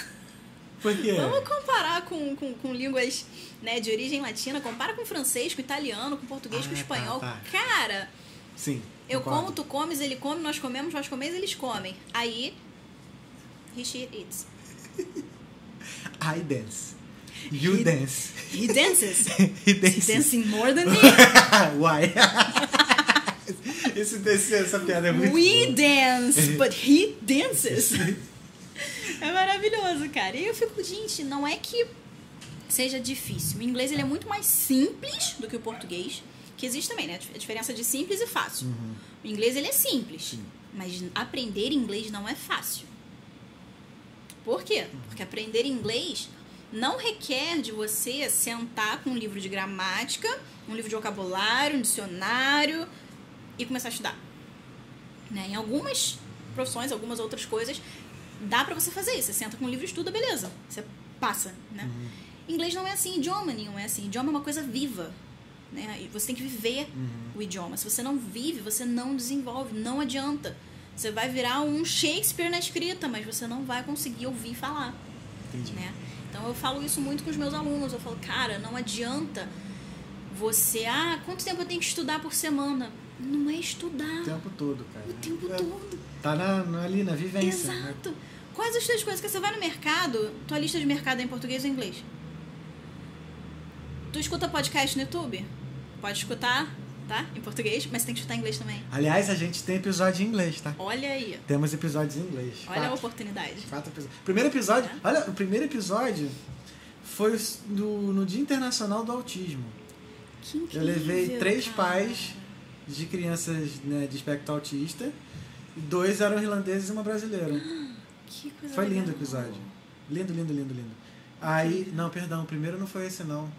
Por quê? Vamos comparar com, com, com línguas né, de origem latina, compara com francês, com italiano, com português, com Ah, tá, espanhol. tá. Cara, Sim. eu concordo. como, tu comes, ele come, nós comemos, nós comemos, eles comem. Aí, he, she, eats. I dance. You He- dance. He dances. He He's dances. dancing more than me. Why? Esse, essa piada é muito We boa. dance, but he dances. É maravilhoso, cara. E eu fico, gente, não é que seja difícil. O inglês ele é muito mais simples do que o português, que existe também, né? A diferença de simples e fácil. Uhum. O inglês ele é simples, Sim. mas aprender inglês não é fácil. Por quê? Porque aprender inglês não requer de você sentar com um livro de gramática, um livro de vocabulário, um dicionário e começar a estudar. Né? Em algumas profissões, algumas outras coisas, dá pra você fazer isso. Você senta com um livro e estuda, beleza. Você passa, né? Inglês não é assim, idioma nenhum é assim. Idioma é uma coisa viva, né? E você tem que viver o idioma. Se você não vive, você não desenvolve, não adianta. Você vai virar um Shakespeare na escrita, mas você não vai conseguir ouvir falar, Entendi. né? Então eu falo isso muito com os meus alunos. Eu falo, cara, não adianta você, ah, quanto tempo eu tenho que estudar por semana? Não é estudar O tempo todo, cara. o tempo É, todo. Tá na, na- ali na vivência. né? Exato. Quais as três coisas que você vai no mercado? Tua lista de mercado é em português ou em inglês? Tu escuta podcast no YouTube? Pode escutar, tá? Em português, mas tem que escutar em inglês também. Aliás, a gente tem episódio em inglês, tá? Olha aí. Temos episódios em inglês. Olha a Quatro. oportunidade. Quatro episódios. Primeiro episódio, É. olha, o primeiro episódio foi no, no Dia Internacional do Autismo. Que Eu incrível, levei três cara. pais de crianças né, de espectro autista. Dois eram irlandeses e uma brasileira. Que coisa Foi lindo o episódio. Lindo, lindo, lindo, lindo. Aí, não, perdão, o primeiro não foi esse não.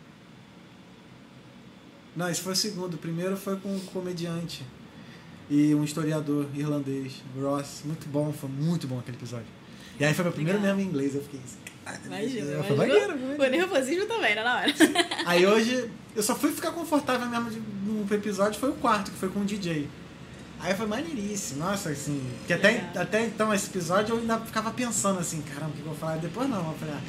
Não, esse foi o segundo. O primeiro foi com um comediante e um historiador irlandês, Ross. Muito bom, foi muito bom aquele episódio. E aí foi meu primeiro mesmo em inglês, eu fiquei assim. "Ah, Imagina, Foi maneiro, foi O nervosismo também, né, na hora. Aí hoje, eu só fui ficar confortável mesmo de- no episódio, foi o quarto, que foi com o DJ. Aí foi maneiríssimo, nossa, assim. Que até, até então, esse episódio, eu ainda ficava pensando assim, caramba, o que eu vou falar? Depois não, eu falei, ah,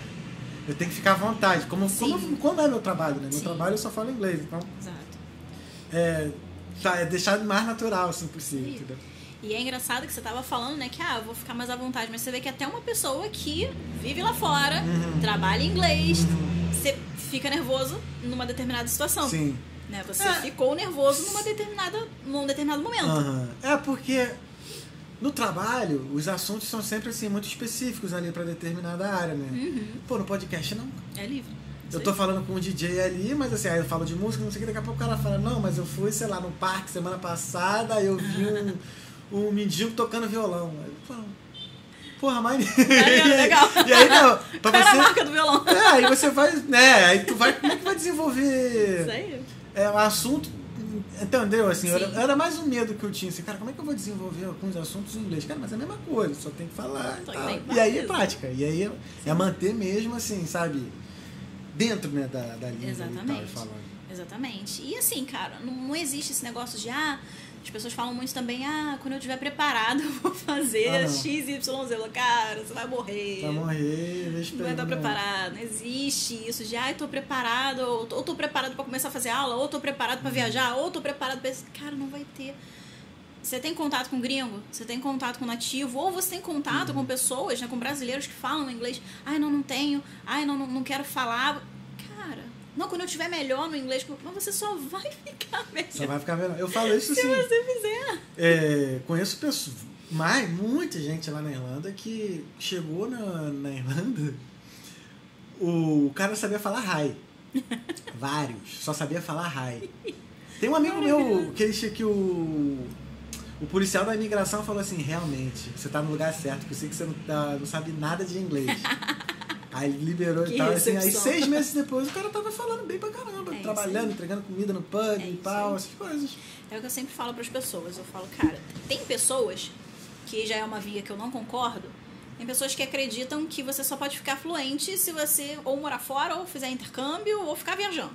eu tenho que ficar à vontade. Como, como, Sim. como é meu trabalho, né? Meu Sim. trabalho eu só falo inglês, então Exato. é, tá, é deixar o mais natural, assim, possível, Sim. entendeu? E é engraçado que você tava falando, né, que ah, eu vou ficar mais à vontade, mas você vê que até uma pessoa que vive lá fora, Uhum. trabalha em inglês, você fica nervoso numa determinada situação. Sim. Né? Você É. ficou nervoso numa determinada, num determinado momento. Aham. É porque no trabalho, os assuntos são sempre assim, muito específicos ali pra determinada área, né? Uhum. Pô, no podcast não. É livre. Eu tô falando com um DJ ali, mas assim, aí eu falo de música, não sei o que, daqui a pouco o cara fala, não, mas eu fui, sei lá, no parque semana passada, eu vi um, um mendigo tocando violão. Aí eu falo, porra, maneiro. Legal, legal. E aí, não, pra Qual era a você... marca do violão? É, aí você vai, né, aí tu vai, como é que vai desenvolver Isso aí. É, o assunto, entendeu? Assim, era, era mais um medo que eu tinha, assim, cara, como é que eu vou desenvolver alguns assuntos em inglês? Cara, mas é a mesma coisa, só tem que falar e tem E aí é prática, e aí é, é manter mesmo, assim, sabe, dentro, né, da, da língua e tal, e Exatamente. falando. Exatamente. E assim, cara, não, não existe esse negócio de, ah, as pessoas falam muito também, ah, quando eu estiver preparado, eu vou fazer Ah. X, Y, Z. Cara, você vai morrer. Pra morrer, deixa Não vai estar preparado. Não existe isso de, ah, eu tô preparado, ou tô, ou tô preparado pra começar a fazer aula, ou tô preparado pra viajar, ou tô preparado pra. isso. Cara, não vai ter. Você tem contato com gringo, você tem contato com nativo, ou você tem contato com pessoas, né, com brasileiros que falam inglês. Ai, não, não tenho. Ai, não, não, não quero falar. Não, quando eu tiver melhor no inglês, mas você só vai ficar melhor Só vai ficar melhor. Eu falo isso se assim, você fizer. é, conheço pessoas, mas muita gente lá na Irlanda que chegou na, na Irlanda, o cara sabia falar hi. Vários, só sabia falar hi. Tem um amigo meu que ele que o o policial da imigração falou assim, realmente, você tá no lugar certo, porque eu sei que você não, tá- não sabe nada de inglês. Aí liberou Que e tal, assim, aí seis meses depois o cara tava falando bem pra caramba, É trabalhando, entregando comida no pub É e tal, essas coisas. É o que eu sempre falo para as pessoas. Eu falo, cara, tem pessoas que já é uma via que eu não concordo. Tem pessoas que acreditam que você só pode ficar fluente se você ou morar fora, ou fizer intercâmbio, ou ficar viajando.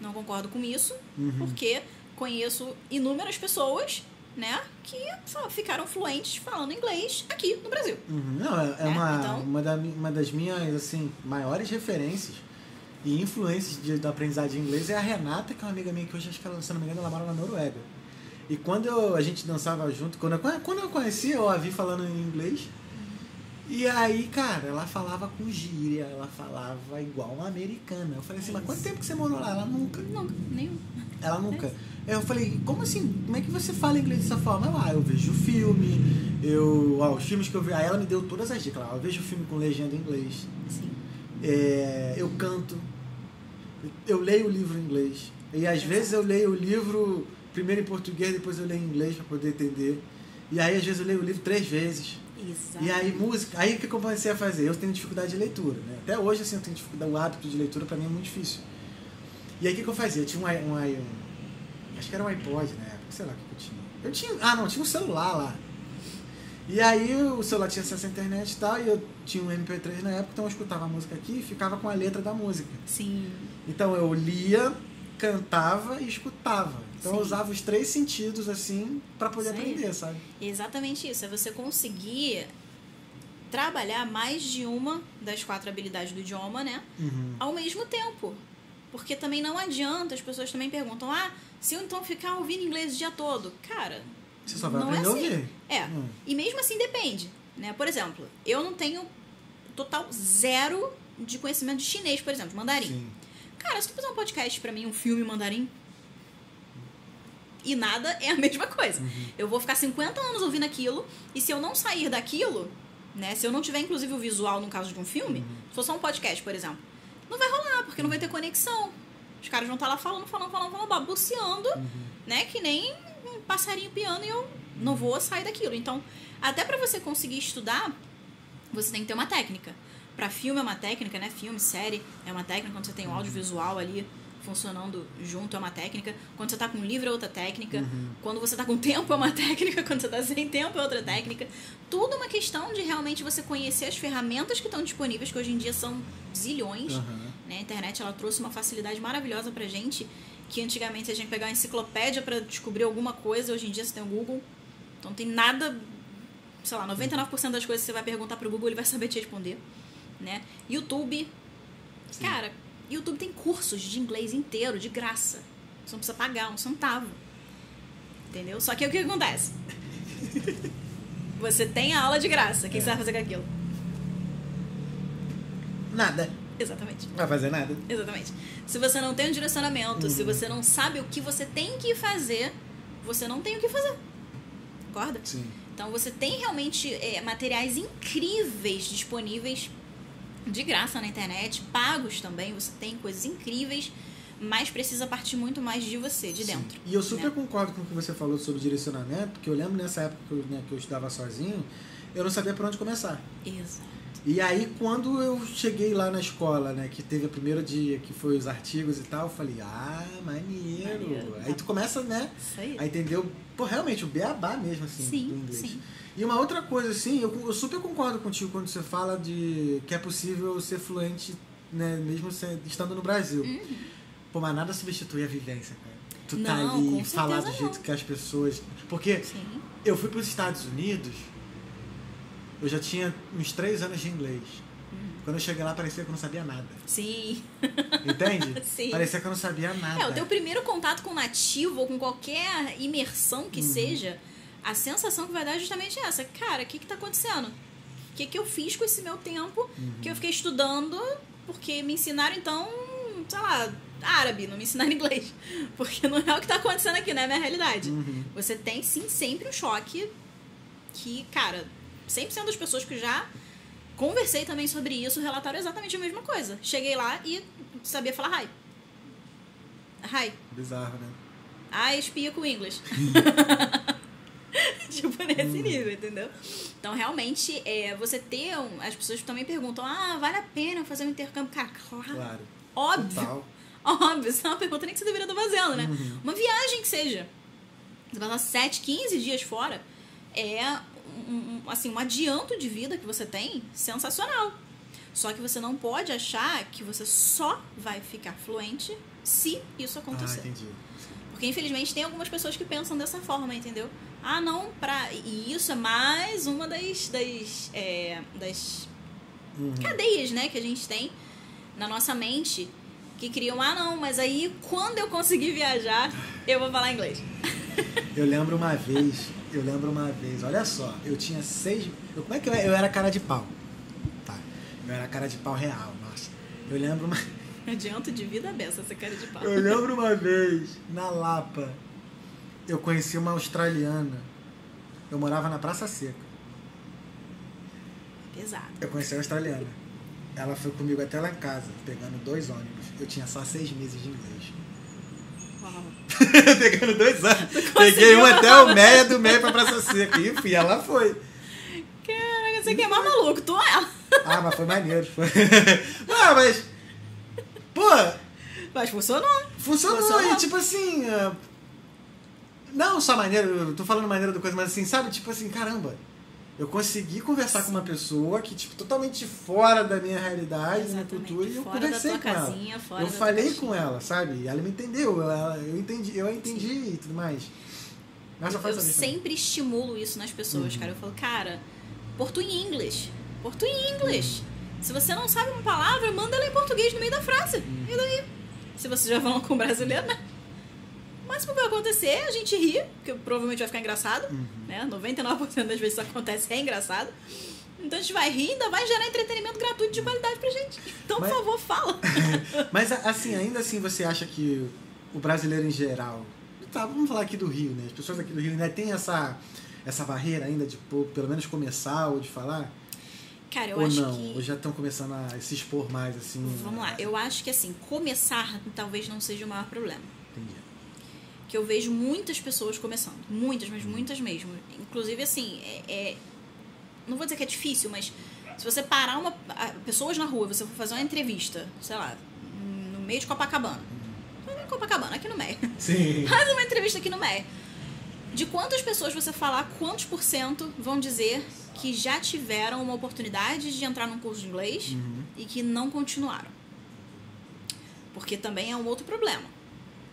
Não concordo com isso, Uhum. porque conheço inúmeras pessoas, né, que só ficaram fluentes falando inglês aqui no Brasil. Uhum, Não, é, é É, uma, então- uma, da uma das minhas assim, maiores referências e influências de, da aprendizagem de inglês é a Renata, que é uma amiga minha que hoje, acho que ela, se não me engano, ela mora na Noruega. E quando eu- a gente dançava junto, quando eu, quando eu conheci, eu a vi falando em inglês. E aí, cara, ela falava com gíria, ela falava igual uma americana. Eu falei assim, mas quanto tempo que você morou lá? Ela nunca. Nunca, nenhum. Ela nunca. Eu falei, como assim? Como é que você fala inglês dessa forma? Ela, ah, eu vejo filme, eu. Ó, os filmes que eu vejo. Aí ela me deu todas as dicas. Ela, eu vejo filme com legenda em inglês. Sim. É, eu canto. Eu leio o livro em inglês. E às Exato. vezes eu leio o livro primeiro em português, depois eu leio em inglês para poder entender. E aí às vezes eu leio o livro três vezes. Exato. E aí música, aí o que eu comecei a fazer? Eu tenho dificuldade de leitura, né? Até hoje assim eu tenho dificuldade, o hábito de leitura para mim é muito difícil. E aí o que, eu fazia? Eu tinha um, um, um acho que era um iPod na época, sei lá o que, eu tinha. Eu tinha, ah não, tinha um celular lá. E aí o celular tinha acesso à internet e tal, e eu tinha um MP3 na época, então eu escutava a música aqui e ficava com a letra da música. Sim. Então eu lia, cantava e escutava. Então eu Sim. usava os três sentidos assim para poder aprender, sabe? Exatamente isso. É você conseguir trabalhar mais de uma das quatro habilidades do idioma, né? Uhum. Ao mesmo tempo. Porque também não adianta, as pessoas também perguntam, ah, se eu então ficar ouvindo inglês o dia todo. Cara, Você só vai não é aprender assim. a ouvir. É. Hum. E mesmo assim depende, né? Por exemplo, eu não tenho total zero de conhecimento de chinês, por exemplo, mandarim. Sim. Cara, se tu fizer um podcast pra mim, um filme mandarim, e nada é a mesma coisa. Uhum. Eu vou ficar 50 anos ouvindo aquilo, e se eu não sair daquilo, né? Se eu não tiver, inclusive, o visual no caso de um filme, Uhum. se for só um podcast, por exemplo, não vai rolar, porque não vai ter conexão. Os caras vão estar lá falando, falando, falando, falando, babuceando, Uhum. né? Que nem um passarinho piano e eu não vou sair daquilo. Então, até pra você conseguir estudar, você tem que ter uma técnica. Pra filme é uma técnica, né? Filme, série é uma técnica. Quando você tem o audiovisual ali funcionando junto é uma técnica. Quando você tá com livro é outra técnica. Quando você tá com tempo é uma técnica. Quando você tá sem tempo é outra técnica. Tudo uma questão de realmente você conhecer as ferramentas que estão disponíveis, que hoje em dia são zilhões. Aham. Né? A internet ela trouxe uma facilidade maravilhosa pra gente, que antigamente a gente pegava uma enciclopédia pra descobrir alguma coisa, hoje em dia você tem o Google. Então tem nada, sei lá, 99% das coisas que você vai perguntar pro Google, ele vai saber te responder, né? YouTube. Cara, YouTube tem cursos de inglês inteiro de graça. Você não precisa pagar um centavo. Entendeu? Só que o que acontece? Você tem a aula de graça. O que É. você vai fazer com aquilo? Nada. Exatamente. Não vai fazer nada. Exatamente. Se você não tem um direcionamento, se você não sabe o que você tem que fazer, você não tem o que fazer. Concorda? Sim. Então você tem realmente é, materiais incríveis disponíveis de graça na internet, pagos também, você tem coisas incríveis, mas precisa partir muito mais de você, de Sim. dentro. E eu super né? concordo com o que você falou sobre direcionamento, porque eu lembro nessa época que eu, né, que eu estudava sozinho, eu não sabia por onde começar. Exato. E aí, quando eu cheguei lá na escola, né, que teve o primeiro dia, que foi os artigos e tal, eu falei, ah, maneiro. Maneiro. Aí tu começa, né, a entender, o- pô, realmente, o beabá mesmo, assim, do sim, inglês. sim. E uma outra coisa, assim, eu, eu super concordo contigo quando você fala de que é possível ser fluente, né, mesmo estando no Brasil. Uhum. Pô, mas nada substitui a vivência, cara. Tu tá Não, ali com e falar do jeito não. que as pessoas. Porque Sim. eu fui para os Estados Unidos, eu já tinha uns três anos de inglês. Uhum. Quando eu cheguei lá, parecia que eu não sabia nada. Sim. Entende? Sim. Parecia que eu não sabia nada. É, o teu primeiro contato com nativo ou com qualquer imersão Uhum. que seja, a sensação que vai dar é justamente essa. Cara, o que que tá acontecendo? O que que eu fiz com esse meu tempo Uhum. que eu fiquei estudando porque me ensinaram, então, sei lá, árabe, não me ensinaram inglês. Porque não é o que tá acontecendo aqui, não é a minha realidade. Uhum. Você tem, sim, sempre um choque que, cara, 100% das pessoas que já conversei também sobre isso relataram exatamente a mesma coisa. Cheguei lá e sabia falar hi. Hi. Bizarro, né? I speak English. tipo, nesse nível, entendeu? Então, realmente, é, você ter. Um, as pessoas também perguntam: ah, vale a pena fazer um intercâmbio? Cara, claro. Claro. Óbvio. Total. Óbvio. Isso é uma pergunta nem que você deveria estar fazendo, né? Uhum. Uma viagem que seja. Você passar 7, 15 dias fora é um, um- assim, um adianto de vida que você tem sensacional. Só que você não pode achar que você só vai ficar fluente se isso Ah, acontecer. entendi. Porque infelizmente tem algumas pessoas que pensam dessa forma, entendeu? Ah, não, pra. E isso é mais uma das. das, é, das Uhum. cadeias, né, que a gente tem na nossa mente que criam, ah, não, mas aí quando eu conseguir viajar, eu vou falar inglês. Eu lembro uma vez, eu lembro uma vez, olha só, eu tinha seis. Eu, como é que eu, eu era cara de pau? Tá. Eu era cara de pau real, nossa. Eu lembro uma. Adianto de vida beça essa cara de pau. Eu lembro uma vez, na Lapa, eu conheci uma australiana. Eu morava na Praça Seca. Pesado. Eu conheci a australiana. Ela foi comigo até lá em casa, pegando dois ônibus. Eu tinha só seis meses de inglês. Pegando dois anos. Peguei um até o Meia do Meia pra Praça Seca. E enfim, ela foi. Caraca, você que é mais maluco, tu é. Ah, mas foi maneiro. Foi. ah, mas. Pô, Mas funcionou. funcionou. Funcionou. E tipo assim. ah, Não só maneiro, eu tô falando maneiro do coisa, mas assim, sabe? Tipo assim, caramba. Eu consegui conversar com uma pessoa que, tipo, totalmente fora da minha realidade, da minha cultura, e eu Fora conversei com casinha, ela. fora Eu falei com ela, sabe? E ela me entendeu. ela- eu entendi, eu entendi e tudo mais. Mas Eu também. sempre estimulo isso nas pessoas, Uhum. cara. Eu falo, cara, portu em inglês. Portu em inglês. Se você não sabe uma palavra, manda ela em português no meio da frase. Uhum. E daí? Se você já falou com brasileiro, né? O máximo que vai acontecer a gente rir, que provavelmente vai ficar engraçado. Uhum. Né? 99% das vezes isso acontece, é engraçado. Então a gente vai rir ainda vai gerar entretenimento gratuito de qualidade pra gente. Então, Mas- por favor, fala. Mas assim, ainda assim você acha que o brasileiro em geral. Tá, vamos falar aqui do Rio, né? As pessoas aqui do Rio ainda tem essa, essa barreira ainda de pelo menos começar ou de falar? Cara, eu ou acho não? que. Ou já estão começando a se expor mais, assim? Vamos lá, eu acho que assim, começar talvez não seja o maior problema. Entendi. Eu vejo muitas pessoas começando. Muitas, mas muitas mesmo. Inclusive, assim, é, é- não vou dizer que é difícil, mas se você parar uma. pessoas na rua, você for fazer uma entrevista, sei lá, no meio de Copacabana. Não em Copacabana, aqui no meio. Sim. Faz uma entrevista aqui no meio. De quantas pessoas você falar, quantos por cento vão dizer que já tiveram uma oportunidade de entrar num curso de inglês Uhum. e que não continuaram? Porque também é um outro problema.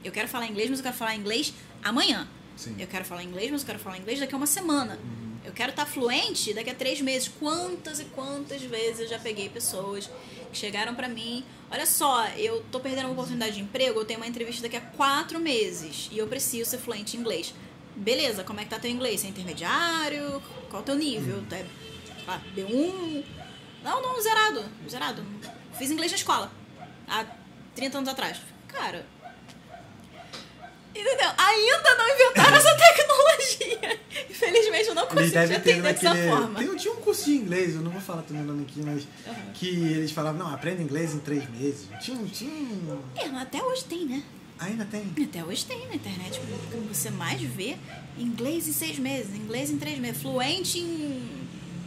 Eu quero falar inglês, mas eu quero falar inglês amanhã. Sim. Eu quero falar inglês, mas eu quero falar inglês daqui a uma semana. Eu quero estar fluente daqui a três meses. Quantas e quantas vezes eu já peguei pessoas que chegaram pra mim. Olha só, eu tô perdendo uma oportunidade de emprego, eu tenho uma entrevista daqui a quatro meses e eu preciso ser fluente em inglês. Beleza, como é que tá teu inglês? Você é intermediário? Qual o teu nível? Tu é sei lá, B1? Não, não, zerado. Zerado. Fiz inglês na escola. Há 30 anos atrás. Cara, Entendeu? Ainda não inventaram essa tecnologia. Infelizmente eu não ter atender dessa naquele. forma. Tem, tinha um curso de inglês, eu não vou falar também o nome aqui, mas. Aham. Que eles falavam, não, aprenda inglês em três meses. Tinha, um- tinha. É, mas até hoje tem, né? Ainda tem. Até hoje tem na internet. O que você mais vê, inglês em seis meses, inglês em três meses, fluente em.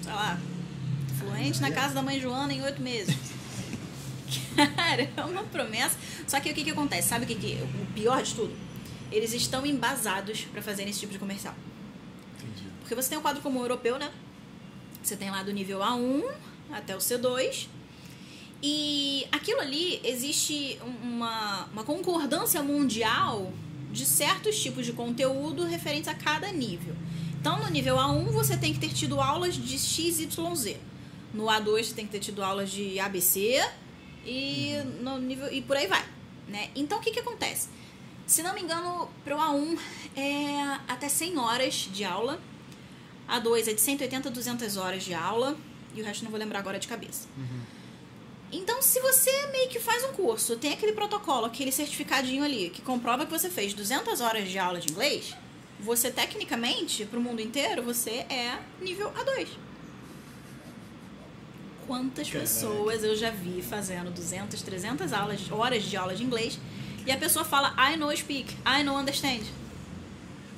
sei lá. Fluente na casa da mãe Joana em oito meses. Cara, é uma promessa. Só que o que, que acontece? Sabe o que, que o pior de tudo? Eles estão embasados para fazerem esse tipo de comercial. Entendi. Porque você tem o quadro comum europeu, né? Você tem lá do nível A1 até o C2. E aquilo ali existe um- uma, uma concordância mundial de certos tipos de conteúdo referentes a cada nível. Então, no nível A1, você tem que ter tido aulas de XYZ. No A2, você tem que ter tido aulas de ABC. E, no nível, e por aí vai. Né? Então, o que, que acontece? Se não me engano, para o A1 é até 100 horas de aula. A2 é de 180 a 200 horas de aula. E o resto não vou lembrar agora de cabeça. Então, se você meio que faz um curso, tem aquele protocolo, aquele certificadinho ali, que comprova que você fez 200 horas de aula de inglês, você, tecnicamente, para o mundo inteiro, você é nível A2. Quantas Caraca. pessoas eu já vi fazendo 200, 300 aulas, horas de aula de inglês e a pessoa fala I know speak, I know understand.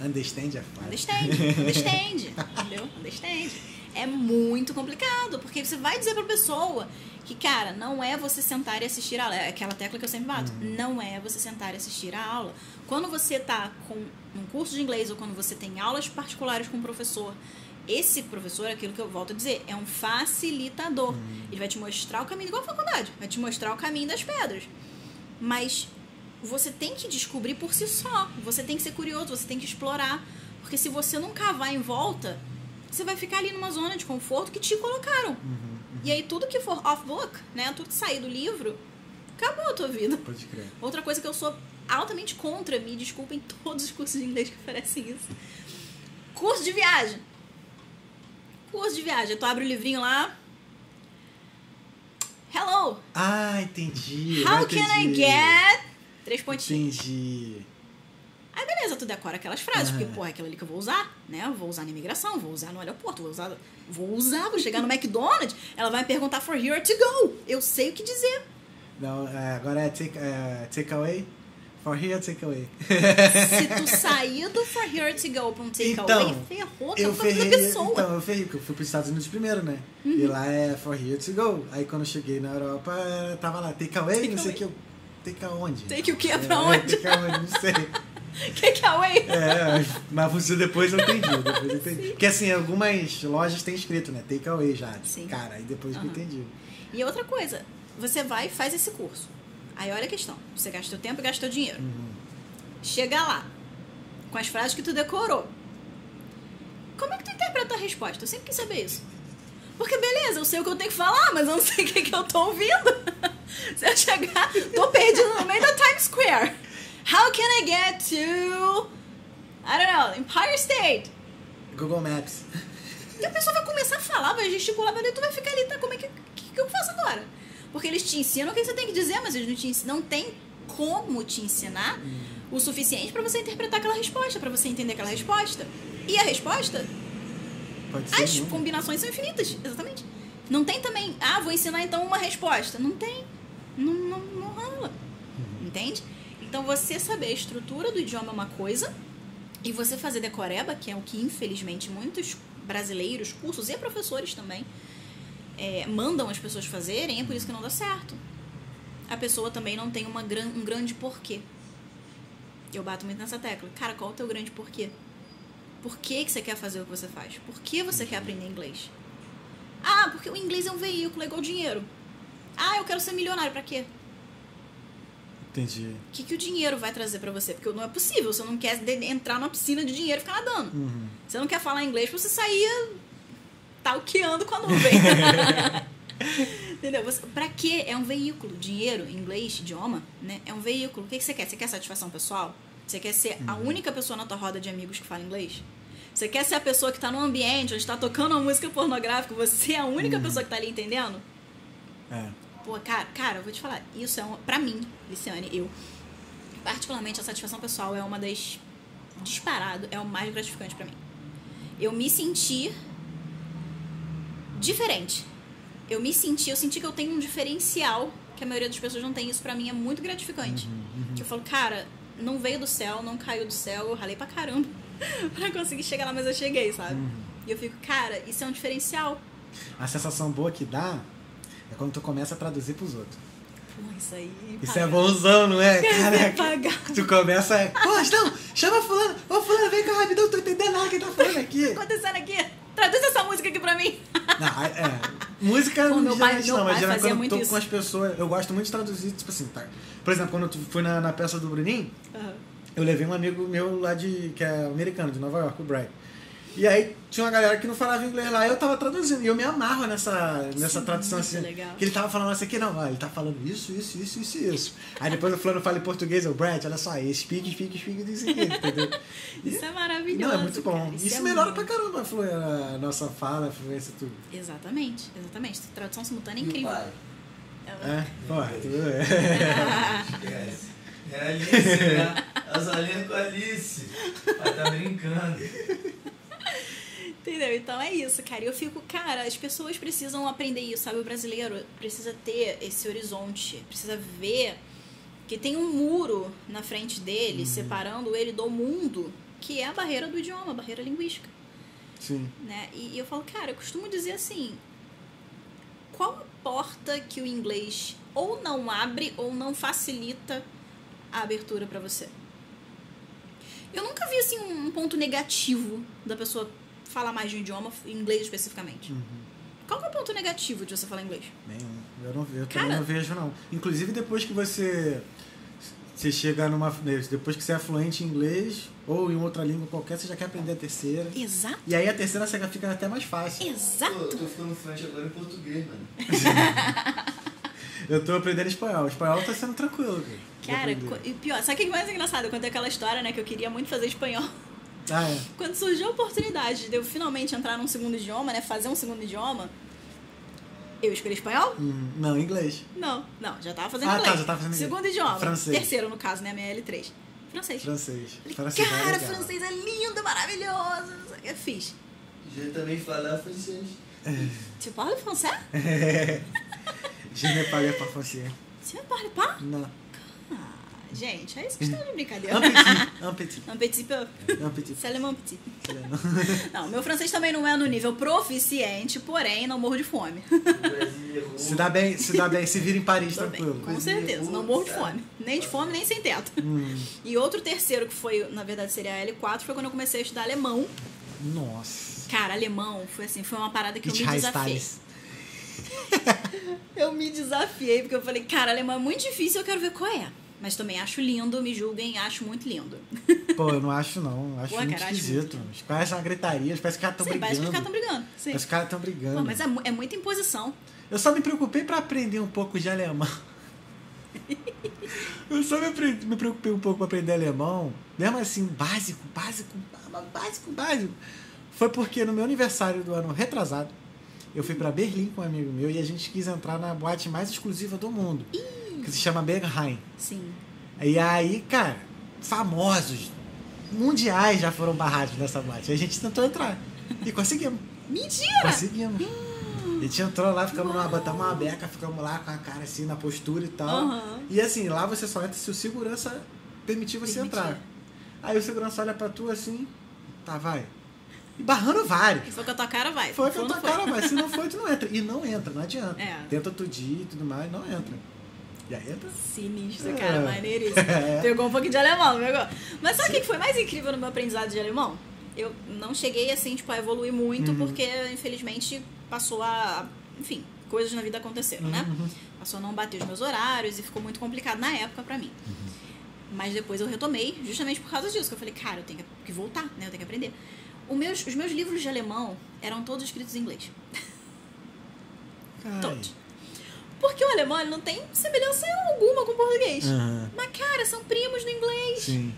Understand é fácil. Understand, understand, entendeu? Understand. É muito complicado, porque você vai dizer pra pessoa que, cara, não é você sentar e assistir a aula. É aquela tecla que eu sempre bato. Não é você sentar e assistir a aula. Quando você tá com um curso de inglês ou quando você tem aulas particulares com um professor, esse professor, aquilo que eu volto a dizer, é um facilitador. Ele vai te mostrar o caminho, igual a faculdade, vai te mostrar o caminho das pedras. Mas você tem que descobrir por si só. Você tem que ser curioso, você tem que explorar. Porque se você não cavar em volta, você vai ficar ali numa zona de conforto que te colocaram. E aí tudo que for off-book, né? Tudo que sair do livro, acabou a tua vida. Pode crer. Outra coisa que eu sou altamente contra, me desculpem todos os cursos de inglês que oferecem isso. Curso de viagem. Curso de viagem. Tu abre o livrinho lá. Hello, Ah, entendi. how eu can I entendi. get... Três pontinhos. Entendi. Aí beleza, tu decora aquelas frases, porque, porra, é aquilo ali que eu vou usar, né? Eu vou usar na imigração, vou usar no aeroporto, vou usar. Vou usar, vou chegar no McDonald's, ela vai me perguntar for here to go. Eu sei o que dizer. Não, é, agora é take, é take away. For here, take away. Se tu sair do for here to go pra um takeaway, Então, ferrou com Eu ferrei, pessoa. então, eu ferrei, porque eu fui para os Estados Unidos primeiro, né? Uhum. E lá é for here to go. Aí quando eu cheguei na Europa, tava lá, take away, Take não sei o away. que. Eu, take aonde? Take o quê? Pra É, onde? Take aonde, não sei. Takeaway? É, mas você depois eu entendi. Depois eu entendi. Porque assim, algumas lojas têm escrito, né? Take away já. Sim. Cara, aí depois que eu entendi. E outra coisa, você vai e faz esse curso. Aí olha a questão. Você gasta o tempo e gasta o dinheiro. Uhum. Chega lá, com as frases que tu decorou. Como é que tu interpreta a resposta? Eu sempre quis saber isso. Porque beleza, eu sei o que eu tenho que falar, mas eu não sei o que, que eu tô ouvindo. Se eu chegar, tô perdido no meio da Times Square. How can I get to. I don't know, Empire State? Google Maps. E a pessoa vai começar a falar, vai gesticular, vai tu vai ficar ali, tá? Como é que, que, que eu faço agora? Porque eles te ensinam o que você tem que dizer, mas eles não te ensinam, não tem como te ensinar o suficiente pra você interpretar aquela resposta, pra você entender aquela resposta. E a resposta, Pode ser. as combinações são infinitas, exatamente. Não tem também, ah, vou ensinar então uma resposta. Não tem. Não, não, não rola. Entende? Então você saber a estrutura do idioma é uma coisa, e você fazer decoreba, que é o que infelizmente muitos brasileiros, cursos e professores também, é, mandam as pessoas fazerem, é por isso que não dá certo. A pessoa também não tem uma gran, um grande porquê. Eu bato muito nessa tecla. Cara, qual é o teu grande porquê? Por que, que você quer fazer o que você faz? Por que você quer aprender inglês? Ah, porque o inglês é um veículo, é igual dinheiro. Ah, eu quero ser milionário, pra quê? Entendi. O que, que o dinheiro vai trazer pra você? Porque não é possível, você não quer entrar numa piscina de dinheiro e ficar nadando. Uhum. Você não quer falar inglês pra você sair talqueando com a nuvem. Entendeu? Você, pra quê? É um veículo. Dinheiro, inglês, idioma, né? É um veículo. O que, que você quer? Você quer satisfação pessoal? Você quer ser a única pessoa na tua roda de amigos que fala inglês? Você quer ser a pessoa que tá no ambiente onde tá tocando uma música pornográfica, você é a única pessoa que tá ali entendendo? É. Pô, cara, cara, eu vou te falar, isso é uma, pra mim, Liciane, eu, particularmente a satisfação pessoal é uma das disparado, é o mais gratificante pra mim. Eu me senti diferente. Eu me senti, eu senti que eu tenho um diferencial que a maioria das pessoas não tem. Isso pra mim é muito gratificante. Que eu falo, cara, não veio do céu, não caiu do céu, eu ralei pra caramba pra conseguir chegar lá, mas eu cheguei, sabe? E eu fico, cara, isso é um diferencial. A sensação boa que dá é quando tu começa a traduzir pros outros. Pô, isso aí. Isso paga. é bonzão, não é? Quer Caraca. Tu começa a. Pô, não, chama fulano. Ô, fulano, vem cá rapidão, não tô entendendo nada que tá falando aqui. O que tá acontecendo aqui? Traduz essa música aqui pra mim. Não, é. Música Pô, não meu pai- não, mas geralmente quando eu tô isso. com as pessoas, eu gosto muito de traduzir, tipo assim, tá? Por exemplo, quando eu fui na, na peça do Bruninho, eu levei um amigo meu lá de. que é americano, de Nova York, o Brian. E aí tinha uma galera que não falava inglês lá, e eu tava traduzindo. E eu me amarro nessa, nessa Isso é tradução muito assim. legal. Que ele tava falando isso aqui, não, ele tá falando isso, isso, isso, isso e isso. Aí depois o fulano fala em português, eu, Brad, olha só, aí speak, speak, speak, isso aqui, entendeu? Isso é maravilhoso. Não, é muito bom. cara. Isso, é melhora muito- pra caramba a nossa fala, a fluência, tudo. Exatamente, exatamente. Tradução simultânea é E o incrível. pai? É, porra, tudo é. Esquece. É a Alice, né? As com a Alice. Pai tá brincando. Entendeu? Então é isso, cara. E eu fico, cara, as pessoas precisam aprender isso, sabe? O brasileiro precisa ter esse horizonte, precisa ver que tem um muro na frente dele, separando ele do mundo, que é a barreira do idioma, a barreira linguística. Sim. né? E, e eu falo, cara, eu costumo dizer assim: qual a porta que o inglês ou não abre ou não facilita a abertura pra você? Eu nunca vi assim um ponto negativo da pessoa falar mais de um idioma, inglês especificamente. Uhum. Qual que é o ponto negativo de você falar inglês? Nenhum. Eu, não, eu Cara- também não vejo, não. Inclusive, depois que você. Você chega numa. Depois que você é fluente em inglês ou em outra língua qualquer, você já quer aprender a terceira. Exato, E aí a terceira você fica até mais fácil. exato. Pô, eu tô ficando fluente agora em português, mano. Eu tô aprendendo espanhol. O espanhol tá sendo tranquilo, cara. Cara, e pior, sabe o que é mais engraçado? Eu contei aquela história, né, que eu queria muito fazer espanhol. Ah, é. Quando surgiu a oportunidade de eu finalmente entrar num segundo idioma, né, fazer um segundo idioma, eu escolhi espanhol? Hum, não, inglês. Não, não, já tava fazendo Ah, tá, inglês. já tava fazendo inglês. Segundo idioma. Francês. Terceiro, no caso, né, a minha L3. Francês. Francês. Falei, Francês é cara, legal. francês é lindo, maravilhoso. Eu fiz. Já também falar francês. Tu parle français? Je ne parle pas français. Tu ne parle pas? Não. Gente, é isso que estão de brincadeira. Un petit. Un petit. Un petit peu. Un petit. C'est le mon petit. Não. Meu francês também não é no nível proficiente, porém não morro de fome. Se dá bem, se dá bem, se vira em Paris, Tô bem, tranquilo. com certeza, não morro de fome. Nem de fome, nem sem teto. Hum, E outro terceiro, que foi, na verdade seria a L4, foi quando eu comecei a estudar alemão. nossa. Cara, alemão foi assim, foi uma parada que eu Ich me desafiei. Eu me desafiei, porque eu falei, cara, alemão é muito difícil, eu quero ver qual é. Mas também acho lindo, me julguem, acho muito lindo. Pô, eu não acho não. Acho Pô, muito cara, acho esquisito. Caras são uma gritaria, parece que os caras estão Sim, parece que os brigando. caras estão brigando. Sim. Parece que os caras estão Pô, brigando. mas é, é muita imposição. Eu só me preocupei pra aprender um pouco de alemão. Eu só me, me preocupei um pouco pra aprender alemão, mesmo assim, básico, básico, bá- básico, básico. Foi porque no meu aniversário do ano retrasado, eu fui pra Berlim com um amigo meu e a gente quis entrar na boate mais exclusiva do mundo, que se chama Berghain. Sim. E aí, cara, famosos, mundiais já foram barrados nessa boate. A gente tentou entrar. E conseguimos. Mentira! Conseguimos. A gente entrou lá, ficamos lá, botamos uma beca, ficamos lá com a cara assim na postura e tal. Aham. E assim, lá você só entra se o segurança permitir você Permitir. entrar. Aí o segurança olha pra tu assim, tá, vai. E barrando vários. Se for com a tua cara, vai. Foi com a tua cara, vai. Se não foi, tu não entra. E não entra, não adianta. É. Tenta tu ir e tudo mais, não entra. E aí entra. Sinistro, É. cara, maneiríssimo. É. Pegou um pouquinho de alemão, pegou. Mas sabe o que foi mais incrível no meu aprendizado de alemão? Eu não cheguei, assim, tipo, a evoluir muito, Uhum. porque, infelizmente, passou a... Enfim, coisas na vida aconteceram, né? Uhum. Passou a não bater os meus horários e ficou muito complicado na época pra mim. Mas depois eu retomei, justamente por causa disso, que eu falei, cara, eu tenho que voltar, né? Eu tenho que aprender. Meus, os meus livros de alemão eram todos escritos em inglês. Ai. Todos. Porque o alemão não tem semelhança alguma com o português. Aham. Mas, cara, são primos no inglês. Sim.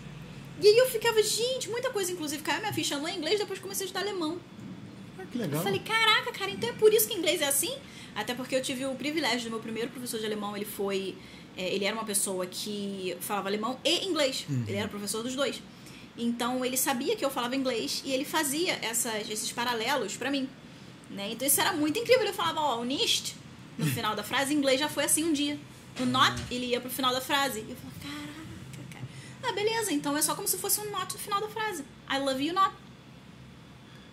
E aí eu ficava, gente, muita coisa, inclusive, caiu minha ficha no inglês, depois comecei a estudar alemão. Ah, que legal. Eu falei, caraca, cara, então é por isso que inglês é assim? Até porque eu tive o privilégio do meu primeiro professor de alemão, ele foi. é, ele era uma pessoa que falava alemão e inglês. Uhum. Ele era professor dos dois. Então ele sabia que eu falava inglês e ele fazia essas, esses paralelos pra mim. Né? Então isso era muito incrível. Ele falava, ó, o nicht, no final da frase, em inglês já foi assim um dia. O not, ele ia pro final da frase. E eu falava, caraca, cara. Ah, beleza, então é só como se fosse um not no final da frase. I love you not.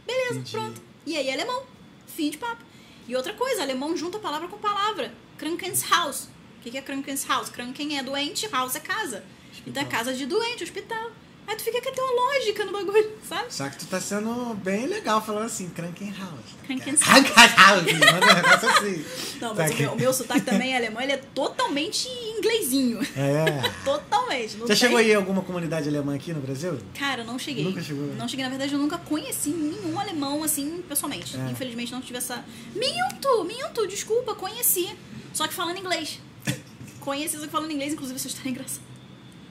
Beleza, Entendi. pronto. E aí, alemão. Fim de papo. E outra coisa, alemão junta palavra com palavra. Krankenshaus. O que é Krankenshaus? Kranken é doente, Haus é casa. Então é casa de doente, hospital. Aí tu fica com até uma lógica no bagulho, sabe? Só que tu tá sendo bem legal falando assim, Krankenhaus. Krankenhaus. Manda um negócio assim. Não, mas Tá o meu, o meu sotaque também é alemão, ele é totalmente inglesinho. É. Totalmente. Já tem- chegou aí em alguma comunidade alemã aqui no Brasil? Cara, não cheguei. Nunca chegou? Não cheguei, na verdade, eu nunca conheci nenhum alemão, assim, pessoalmente. É. Infelizmente, não tive essa. Minto, minto, desculpa, conheci. Só que falando inglês. conheci, só que falando inglês, inclusive, essa história é engraçada.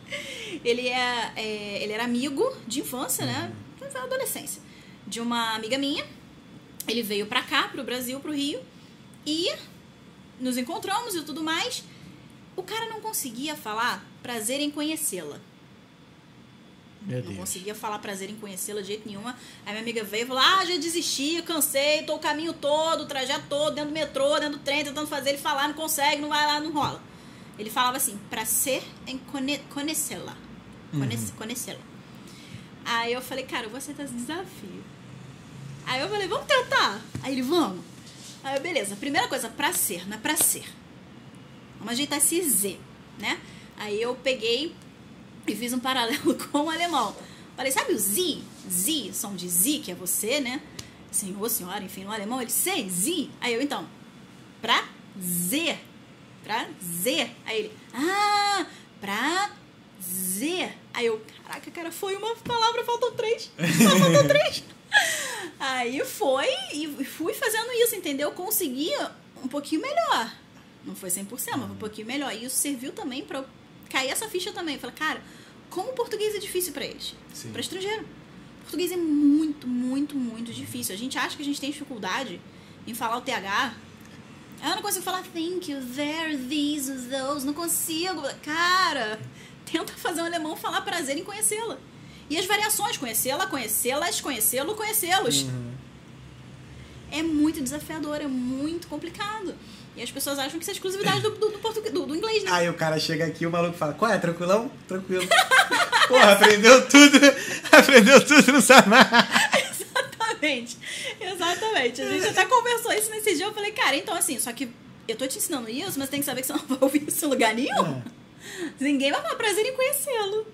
Ele, é, é, ele era amigo de infância, né? Da adolescência. De uma amiga minha. Ele veio pra cá, pro Brasil, pro Rio. E nos encontramos e tudo mais. O cara não conseguia falar prazer em conhecê-la. Não conseguia falar prazer em conhecê-la de jeito nenhuma. Aí minha amiga veio e falou: Ah, já desisti, cansei, tô o caminho todo, o trajeto todo, dentro do metrô, dentro do trem, tentando fazer ele falar, não consegue, não vai lá, não rola. Ele falava assim: prazer em cone conhecê-la. Conhece- Conhecê-la. Aí eu falei: Cara, eu vou aceitar esse desafio. Aí eu falei: Vamos tentar. Aí ele: Vamos. Aí eu, beleza, primeira coisa, pra ser, não é pra ser. Vamos ajeitar esse Z, né? Aí eu peguei e fiz um paralelo com o alemão. Falei, sabe o Z? Z, som de Z, que é você, né? Senhor, senhora, enfim, no alemão ele sei, Z. Aí eu, então, pra Z. Pra Z. Aí ele, ah, pra Z. Aí eu, caraca, cara, foi uma palavra, faltam três. Só faltam três. Aí foi e fui fazendo isso, entendeu? Conseguia um pouquinho melhor. Não foi 100%, mas foi um pouquinho melhor. E isso serviu também pra eu cair essa ficha também. Falei, cara, como o português é difícil pra eles? Sim. Pra estrangeiro. O português é muito, muito, muito difícil. A gente acha que a gente tem dificuldade em falar o TH. Eu não consigo falar thank you, there, these, those. Não consigo. Cara, tenta fazer um alemão falar prazer em conhecê-la. E as variações, conhecê-la, conhecê-las, conhecê-lo, conhecê-los. Uhum. É muito desafiador, é muito complicado. E as pessoas acham que isso é exclusividade do, do, do, português, do, do inglês, né? Aí o cara chega aqui e o maluco fala, qual é? Tranquilão? Tranquilo. Porra, aprendeu tudo. Aprendeu tudo, não sabe mais. Exatamente. Exatamente. A gente até conversou isso nesse dia. Eu falei, cara, então assim, só que eu tô te ensinando isso, mas tem que saber que você não vai ouvir isso em lugar nenhum. É. Ninguém vai falar prazer em conhecê-lo.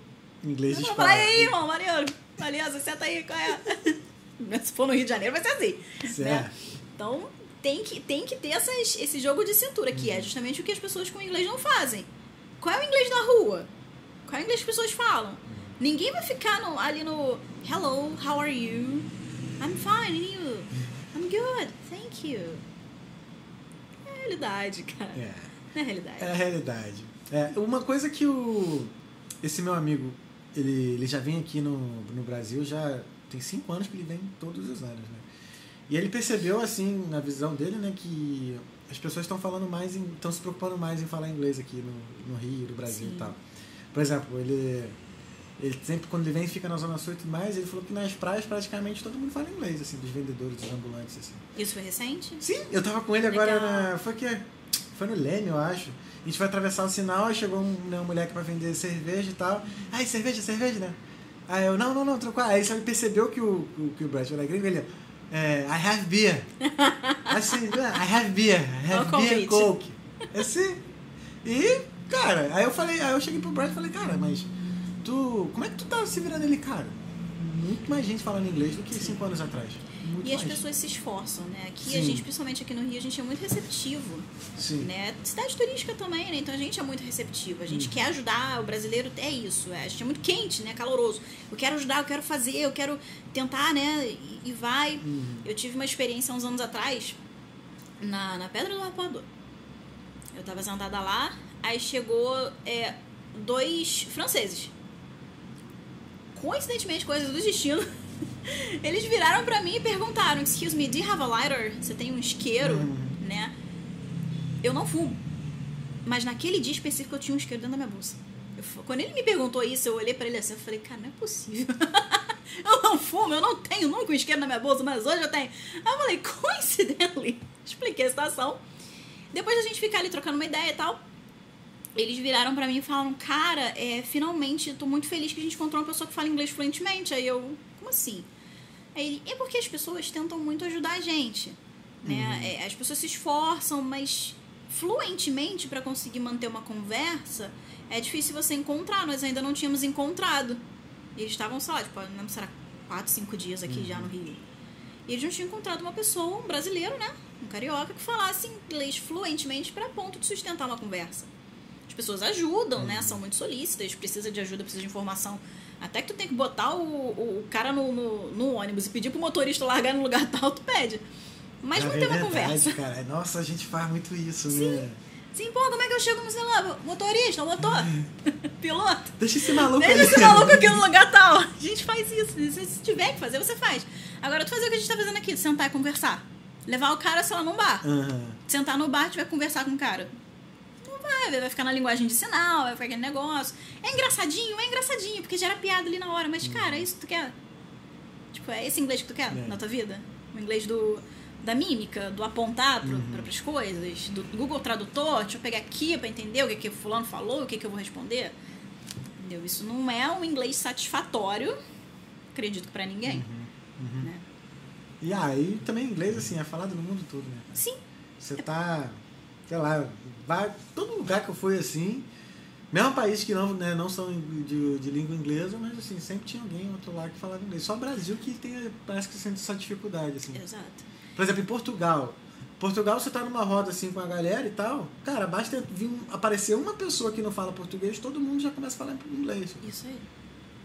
Inglês de e aí, irmão, Mariano, beleza, senta aí, qual é? Se for no Rio de Janeiro, vai ser assim. Isso né? é. Então, tem que, tem que ter essas, esse jogo de cintura, que Uhum. é justamente o que as pessoas com inglês não fazem. Qual é o inglês da rua? Qual é o inglês que as pessoas falam? Uhum. Ninguém vai ficar no- ali no Hello, how are you? I'm fine, and you? I'm good, thank you. É a realidade, cara. É. É a realidade. É a realidade. É, uma coisa que o esse meu amigo, ele, ele já vem aqui no, no Brasil, já tem cinco anos que ele vem todos os anos, né? E ele percebeu, assim, na visão dele, né, que as pessoas estão falando mais, estão se preocupando mais em falar inglês aqui no, no Rio, no Brasil Sim. e tal. Por exemplo, ele, ele sempre, quando ele vem, fica na Zona Sul e tudo mais, ele falou que nas praias praticamente todo mundo fala inglês, assim, dos vendedores, dos ambulantes, assim. Isso foi recente? Sim, eu tava com ele agora Legal. na. Foi que? Foi no Leme, eu acho. A gente foi atravessar o sinal, aí chegou um, né, uma mulher que pra vender cerveja e tal. Ai, cerveja, cerveja, né? Aí eu, não, não, não, trocou. Aí você percebeu que o, que o Brett era gringo, ele, é, I have beer. Assim, I have beer, I have beer convite. coke. Assim. E, cara, aí eu falei, aí eu cheguei pro Brett e falei, cara, mas tu. Como é que tu tá se virando ali, cara? Muito mais gente falando inglês do que cinco anos atrás. Muito E as mais. pessoas se esforçam, né? Aqui Sim. a gente, principalmente aqui no Rio, a gente é muito receptivo, Sim. né? Cidade turística também, né? Então a gente é muito receptivo. A gente quer ajudar, o brasileiro é isso. é, a gente é muito quente, né? Caloroso. Eu quero ajudar, eu quero fazer, eu quero tentar, né? E, e vai. Uhum. Eu tive uma experiência uns anos atrás na, na Pedra do Arpoador. Eu tava sentada lá, aí chegou é, dois franceses. Coincidentemente, coisas do destino. Eles viraram pra mim e perguntaram: Excuse me, do you have a lighter? Você tem um isqueiro? Uhum. Né? Eu não fumo. Mas naquele dia específico eu tinha um isqueiro dentro da minha bolsa. Eu quando ele me perguntou isso, eu olhei pra ele assim e falei: Cara, não é possível. eu não fumo, eu não tenho nunca um isqueiro na minha bolsa, mas hoje eu tenho. Aí eu falei: Coincidentally. Expliquei a situação. Depois da gente ficar ali trocando uma ideia e tal, eles viraram pra mim e falaram: Cara, é, finalmente, tô muito feliz que a gente encontrou uma pessoa que fala inglês fluentemente. Aí eu, como assim? Aí ele, é porque as pessoas tentam muito ajudar a gente. Né? É, as pessoas se esforçam, mas fluentemente para conseguir manter uma conversa é difícil você encontrar. Nós ainda não tínhamos encontrado. Eles estavam, sei lá, tipo, não lembro se era 4, 5 dias aqui já no Rio. E eles não tinham encontrado uma pessoa, um brasileiro, né? Um carioca, que falasse inglês fluentemente para ponto de sustentar uma conversa. As pessoas ajudam, né? São muito solícitas, precisa de ajuda, precisa de informação. Até que tu tem que botar o, o, o cara no, no, no ônibus e pedir pro motorista largar no lugar tal, tu pede. Mas Cara, manter é uma conversa. Cara. Nossa, a gente faz muito isso, Sim. né? Sim, pô, como é que eu chego no celular? Motorista, motor, piloto. Deixa esse maluco Deixa ali. esse maluco aqui no lugar tal. A gente faz isso. Se tiver que fazer, você faz. Agora, tu fazer o que a gente tá fazendo aqui, sentar e conversar. Levar o cara, sei lá, num bar. Aham. Sentar no bar e tiver que conversar com o cara. Vai, vai ficar na linguagem de sinal, vai ficar aquele negócio. É engraçadinho, é engraçadinho, porque gera piada ali na hora. Mas, cara, é isso que tu quer? Tipo, é esse inglês que tu quer É. na tua vida? O inglês do, da mímica, do apontar pro, Uhum. pra, pras coisas, do Google Tradutor, deixa eu pegar aqui pra entender o que, que o fulano falou, o que, que eu vou responder. Entendeu? Isso não é um inglês satisfatório, acredito que pra ninguém. Uhum. Né? E aí também inglês, assim, é falado no mundo todo, né? Sim, Você tá, sei lá, vai. Todo lugar que eu fui assim, mesmo país que não, né, não são de, de língua inglesa, mas assim, sempre tinha alguém outro lado que falava inglês. Só o Brasil que tem, parece que sente essa dificuldade, assim. exato. Por exemplo, em Portugal. Portugal, você tá numa roda assim com a galera e tal, cara, basta vir aparecer uma pessoa que não fala português, todo mundo já começa a falar inglês. Isso aí.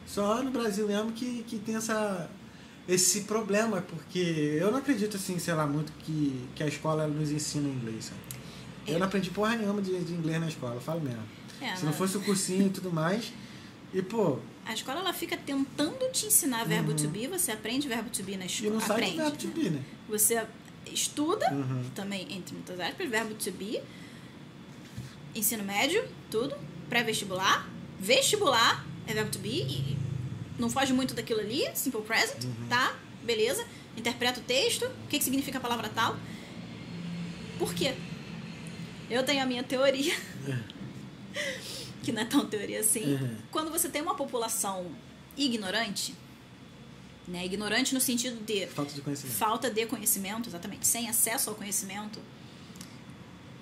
Só no Brasil mesmo que, que tem essa, esse problema, porque eu não acredito assim, sei lá, muito que, que a escola nos ensina inglês. Sabe? Eu não aprendi porra nenhuma de, de inglês na escola, falo mesmo. É, Se não mas fosse o cursinho e tudo mais. E, pô, A escola ela fica tentando te ensinar verbo to be, você aprende verbo to be na Uhum. e escola. não aprende. verbo to be, né? Você estuda, Uhum. também, entre muitas aspas, verbo to be, ensino médio, tudo, pré-vestibular, vestibular, é verbo to be, e não foge muito daquilo ali, simple present, Uhum. tá? Beleza. Interpreta o texto, o que, que significa a palavra tal. Por quê? Eu tenho a minha teoria, que não é tão teoria assim. Uhum. Quando você tem uma população ignorante, né? Ignorante no sentido de Falta de conhecimento. falta de conhecimento, exatamente, sem acesso ao conhecimento,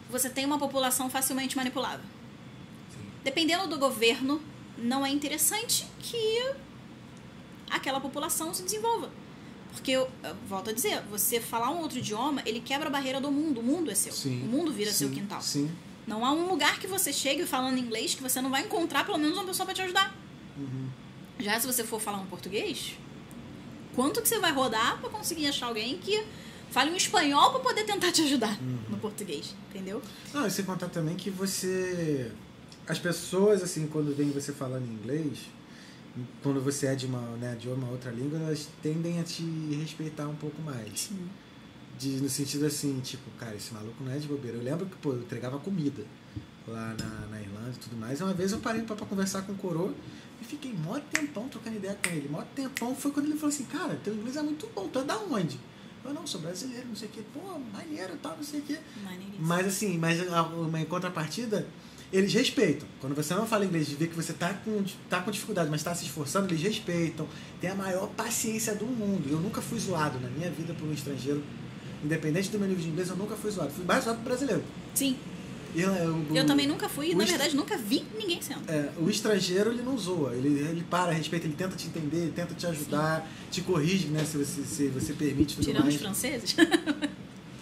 você tem uma população facilmente manipulável. Dependendo do governo, não é interessante que aquela população se desenvolva. Porque, eu, volto a dizer, você falar um outro idioma, ele quebra a barreira do mundo. O mundo é seu. Sim. O mundo vira sim, seu quintal. Sim. Não há um lugar que você chegue falando inglês que você não vai encontrar pelo menos uma pessoa para te ajudar. Uhum. Já se você for falar um português, quanto que você vai rodar para conseguir achar alguém que fale um espanhol para poder tentar te ajudar Uhum. no português, entendeu? Não, e sem contar também que você. As pessoas, assim, quando vem você falando inglês, quando você é de uma, né, de uma outra língua, elas tendem a te respeitar um pouco mais. Sim. De, no sentido assim, tipo, cara, esse maluco não é de bobeira. Eu lembro que, pô, eu entregava comida lá na, na Irlanda e tudo mais. Uma vez eu parei pra, pra conversar com o coroa e fiquei mó tempão trocando ideia com ele. Mó tempão foi quando ele falou assim, cara, teu inglês é muito bom, tu é da onde? Eu não, sou brasileiro, não sei o quê. Pô, maneiro e tal, não sei o quê. Maneiríssimo. Mas assim, mas a- uma em contrapartida, eles respeitam. Quando você não fala inglês, de ver que você tá com, tá com dificuldade, mas tá se esforçando, eles respeitam. Tem a maior paciência do mundo. Eu nunca fui zoado na minha vida por um estrangeiro. Independente do meu nível de inglês, eu nunca fui zoado. Fui mais zoado por brasileiro. Sim, E, eu, eu- eu também nunca fui, e na verdade nunca vi ninguém sendo. é, o estrangeiro ele não zoa, ele, ele para, respeita, ele tenta te entender, ele tenta te ajudar, te corrige, né, se você, se você permite tudo Tirando mais. os franceses.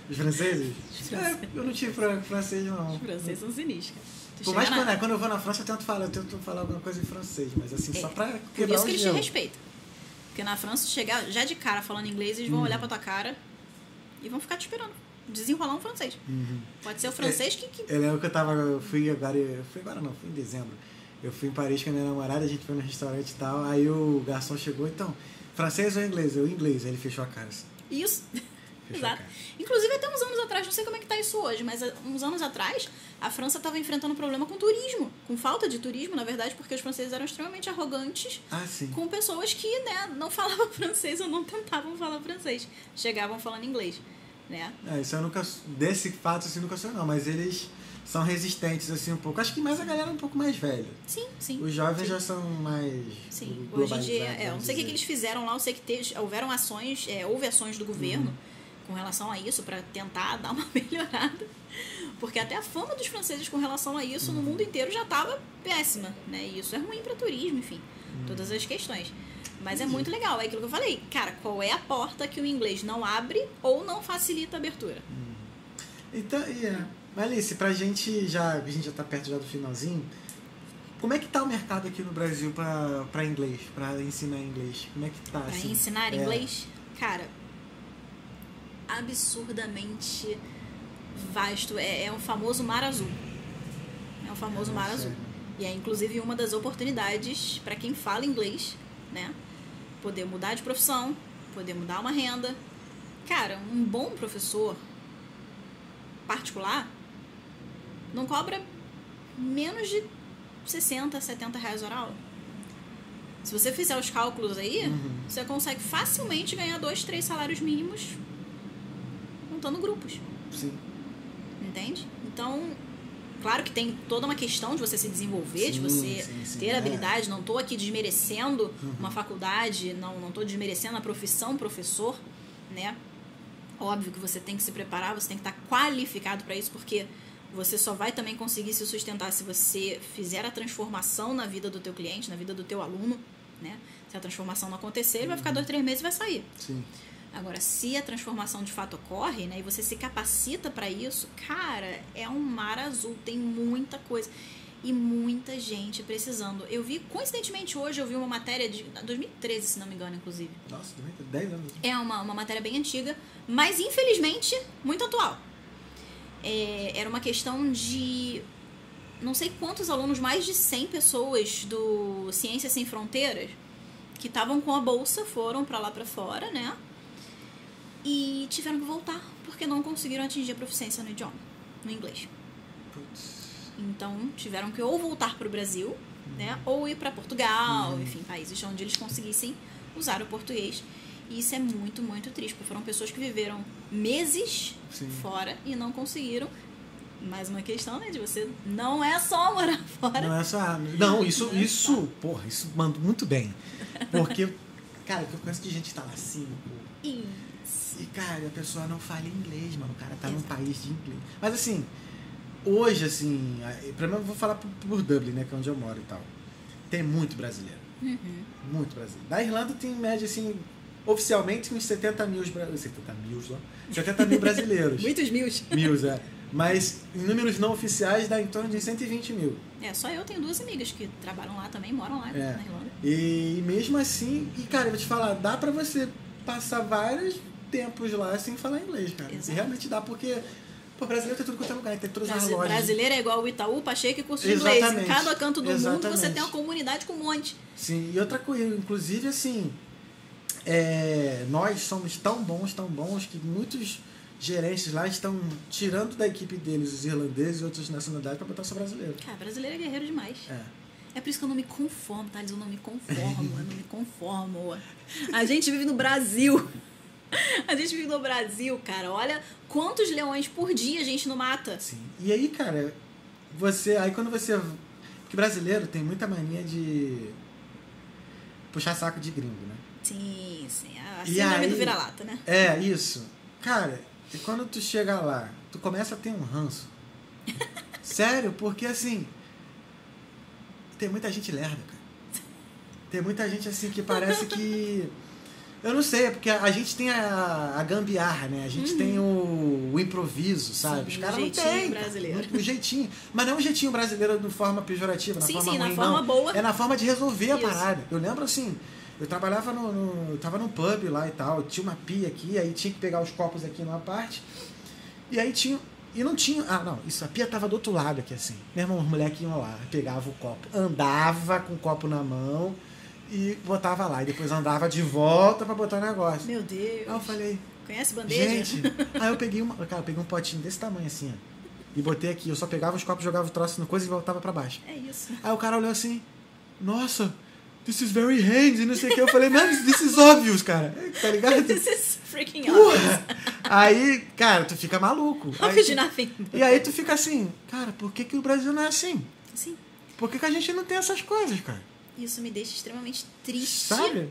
Os franceses? Os É, franceses. eu não tive fra- francês, não. Os franceses são sinistros. Por mais que na- quando, eu vou na França, eu tento falar, eu tento falar alguma coisa em francês, mas assim, É, só pra Por quebrar isso o que eles te respeitam. Porque na França, chegar já de cara falando inglês, eles vão olhar pra tua cara e vão ficar te esperando. Desenrolar um francês. Uhum. Pode ser o francês que, que Eu lembro que eu tava, eu fui agora, eu fui agora não, fui em dezembro. Eu fui em Paris com a minha namorada, a gente foi no restaurante e tal, aí o garçom chegou, então, francês ou inglês? Eu, inglês. Aí ele fechou a cara assim. Isso. Exato. Inclusive, até uns anos atrás, não sei como é que tá isso hoje, mas há uns anos atrás, a França estava enfrentando um problema com turismo. Com falta de turismo, na verdade, porque os franceses eram extremamente arrogantes Ah, com pessoas que né, não falavam francês ou não tentavam falar francês. Chegavam falando inglês. Né? É, isso eu nunca, desse fato assim, nunca sou não, mas eles são resistentes assim um pouco. Acho que mais a galera é um pouco mais velha. Sim, sim. Os jovens sim. já são mais Sim, hoje em dia, é, não sei o que, eles fizeram lá, eu sei que teve, houveram ações, é, houve ações do governo Uhum. Com relação a isso para tentar dar uma melhorada, porque até a fama dos franceses com relação a isso no mundo inteiro já estava péssima, né? E isso é ruim para turismo, enfim, todas as questões. Mas é muito legal, é aquilo que eu falei, cara, qual é a porta que o inglês não abre ou não facilita a abertura? Então, e é. Alice, pra gente já. A gente já tá perto já do finalzinho. Como é que tá o mercado aqui no Brasil pra, pra inglês, pra ensinar inglês? Como é que tá? Para assim? ensinar É. inglês, cara, absurdamente vasto. É, é o famoso mar azul. É o famoso mar Nossa, azul. E é inclusive uma das oportunidades para quem fala inglês, né? Poder mudar de profissão, poder mudar uma renda. Cara, um bom professor particular não cobra menos de 60, 70 reais hora aula. Se você fizer os cálculos aí, Uhum. você consegue facilmente ganhar dois, três salários mínimos montando grupos, Sim. entende? Então, claro que tem toda uma questão de você se desenvolver, de Sim, você sim, sim. ter É. habilidade. Não estou aqui desmerecendo Uhum. uma faculdade, não não estou desmerecendo a profissão professor, né? Óbvio que você tem que se preparar, você tem que estar qualificado para isso, porque você só vai também conseguir se sustentar se você fizer a transformação na vida do teu cliente, na vida do teu aluno, né? Se a transformação não acontecer, ele vai ficar dois, três meses e vai sair. Sim. Agora, se a transformação de fato ocorre, né, e você se capacita para isso, cara, é um mar azul, tem muita coisa e muita gente precisando. Eu vi, coincidentemente hoje, eu vi uma matéria de 2013, se não me engano, inclusive. Nossa, também tem 10 anos. É uma, uma matéria bem antiga, mas infelizmente muito atual. é, era uma questão de não sei quantos alunos, mais de 100 pessoas do Ciências Sem Fronteiras que estavam com a bolsa foram para lá para fora, né? E tiveram que voltar porque não conseguiram atingir a proficiência no idioma, no inglês. Putz. Então tiveram que ou voltar para o Brasil, né? Ou ir para Portugal, Uhum. enfim, países onde eles conseguissem usar o português. E isso é muito, muito triste, porque foram pessoas que viveram meses Sim. fora e não conseguiram. Mais uma questão, né? De você não é só morar fora. Não é só. Não, isso, Não é isso, porra, isso manda muito bem. Porque, cara, o que eu conheço de gente que tá lá assim, pô. E, cara, a pessoa não fala inglês, mano. O cara tá num Exato. país de inglês. Mas assim, hoje, assim, pra mim eu vou falar por, por Dublin, né? Que é onde eu moro e tal. Tem muito brasileiro. Uhum. Muito brasileiro. Da Irlanda tem em média, assim, oficialmente uns 70 mil. bra- 70 mil, ó. 70 mil brasileiros. Muitos mil. mil, é. Mas em números não oficiais dá em torno de 120 mil. É, só eu tenho duas amigas que trabalham lá também, moram lá É. na Irlanda. E mesmo assim, e cara, eu vou te falar, dá pra você passar vários tempos lá sem falar inglês, cara. E Exato. realmente dá, porque pô, brasileiro tem tudo quanto é lugar, tem todas as Brasi- lojas. Brasileiro é igual o Itaú, Pacheco e curso de inglês. Em Exatamente. cada canto do mundo você Exatamente. tem uma comunidade com um monte. Sim, e outra coisa, inclusive assim, é, nós somos tão bons, tão bons, que muitos gerentes lá estão tirando da equipe deles os irlandeses e outras nacionalidades pra botar só brasileiro. Cara, brasileiro é guerreiro demais. É. É por isso que eu não me conformo, tá? Eu não me conformo, eu não me conformo. A gente vive no Brasil. A gente vive no Brasil, cara. Olha quantos leões por dia a gente não mata. Sim. E aí, cara, você. Aí quando você. Porque brasileiro tem muita mania de puxar saco de gringo, né? Sim, sim. A síndrome aí- do vira-lata, né? É, isso. Cara, e quando tu chega lá, tu começa a ter um ranço. Sério, porque assim. Tem muita gente lerda, cara. Tem muita gente assim que parece que. Eu não sei, é porque a gente tem a, a gambiarra, né? A gente tem o, o improviso, sabe? Uhum. Sim, Os o caras não têm. brasileiro. O jeitinho. Mas não é um jeitinho brasileiro de forma pejorativa, na Sim, forma sim, na ruim, forma não. boa. É na forma de resolver a Isso. parada. Eu lembro assim, eu trabalhava no, no. Eu tava num pub lá e tal, tinha uma pia aqui, aí tinha que pegar os copos aqui numa parte. E aí tinha. E não tinha. Ah, não, isso, a pia tava do outro lado aqui assim. Meu irmão, os moleques iam lá, pegava o copo, andava com o copo na mão e botava lá. E depois andava de volta pra botar o negócio. Meu Deus. Aí eu falei, Conhece bandeja? gente. aí eu peguei uma. Cara, peguei um potinho desse tamanho assim, ó. E botei aqui. Eu só pegava os copos, jogava o troço no coisa e voltava pra baixo. É isso. Aí o cara olhou assim, nossa, this is very handy, e não sei o que. Eu falei, man, this is obvious, cara. Tá ligado? This is freaking. Porra! Aí, cara, tu fica maluco. Aí Obvious tu- nothing. e aí tu fica assim, cara, por que, que o Brasil não é assim? Sim. Por que, que a gente não tem essas coisas, cara? Isso me deixa extremamente triste. Sabe?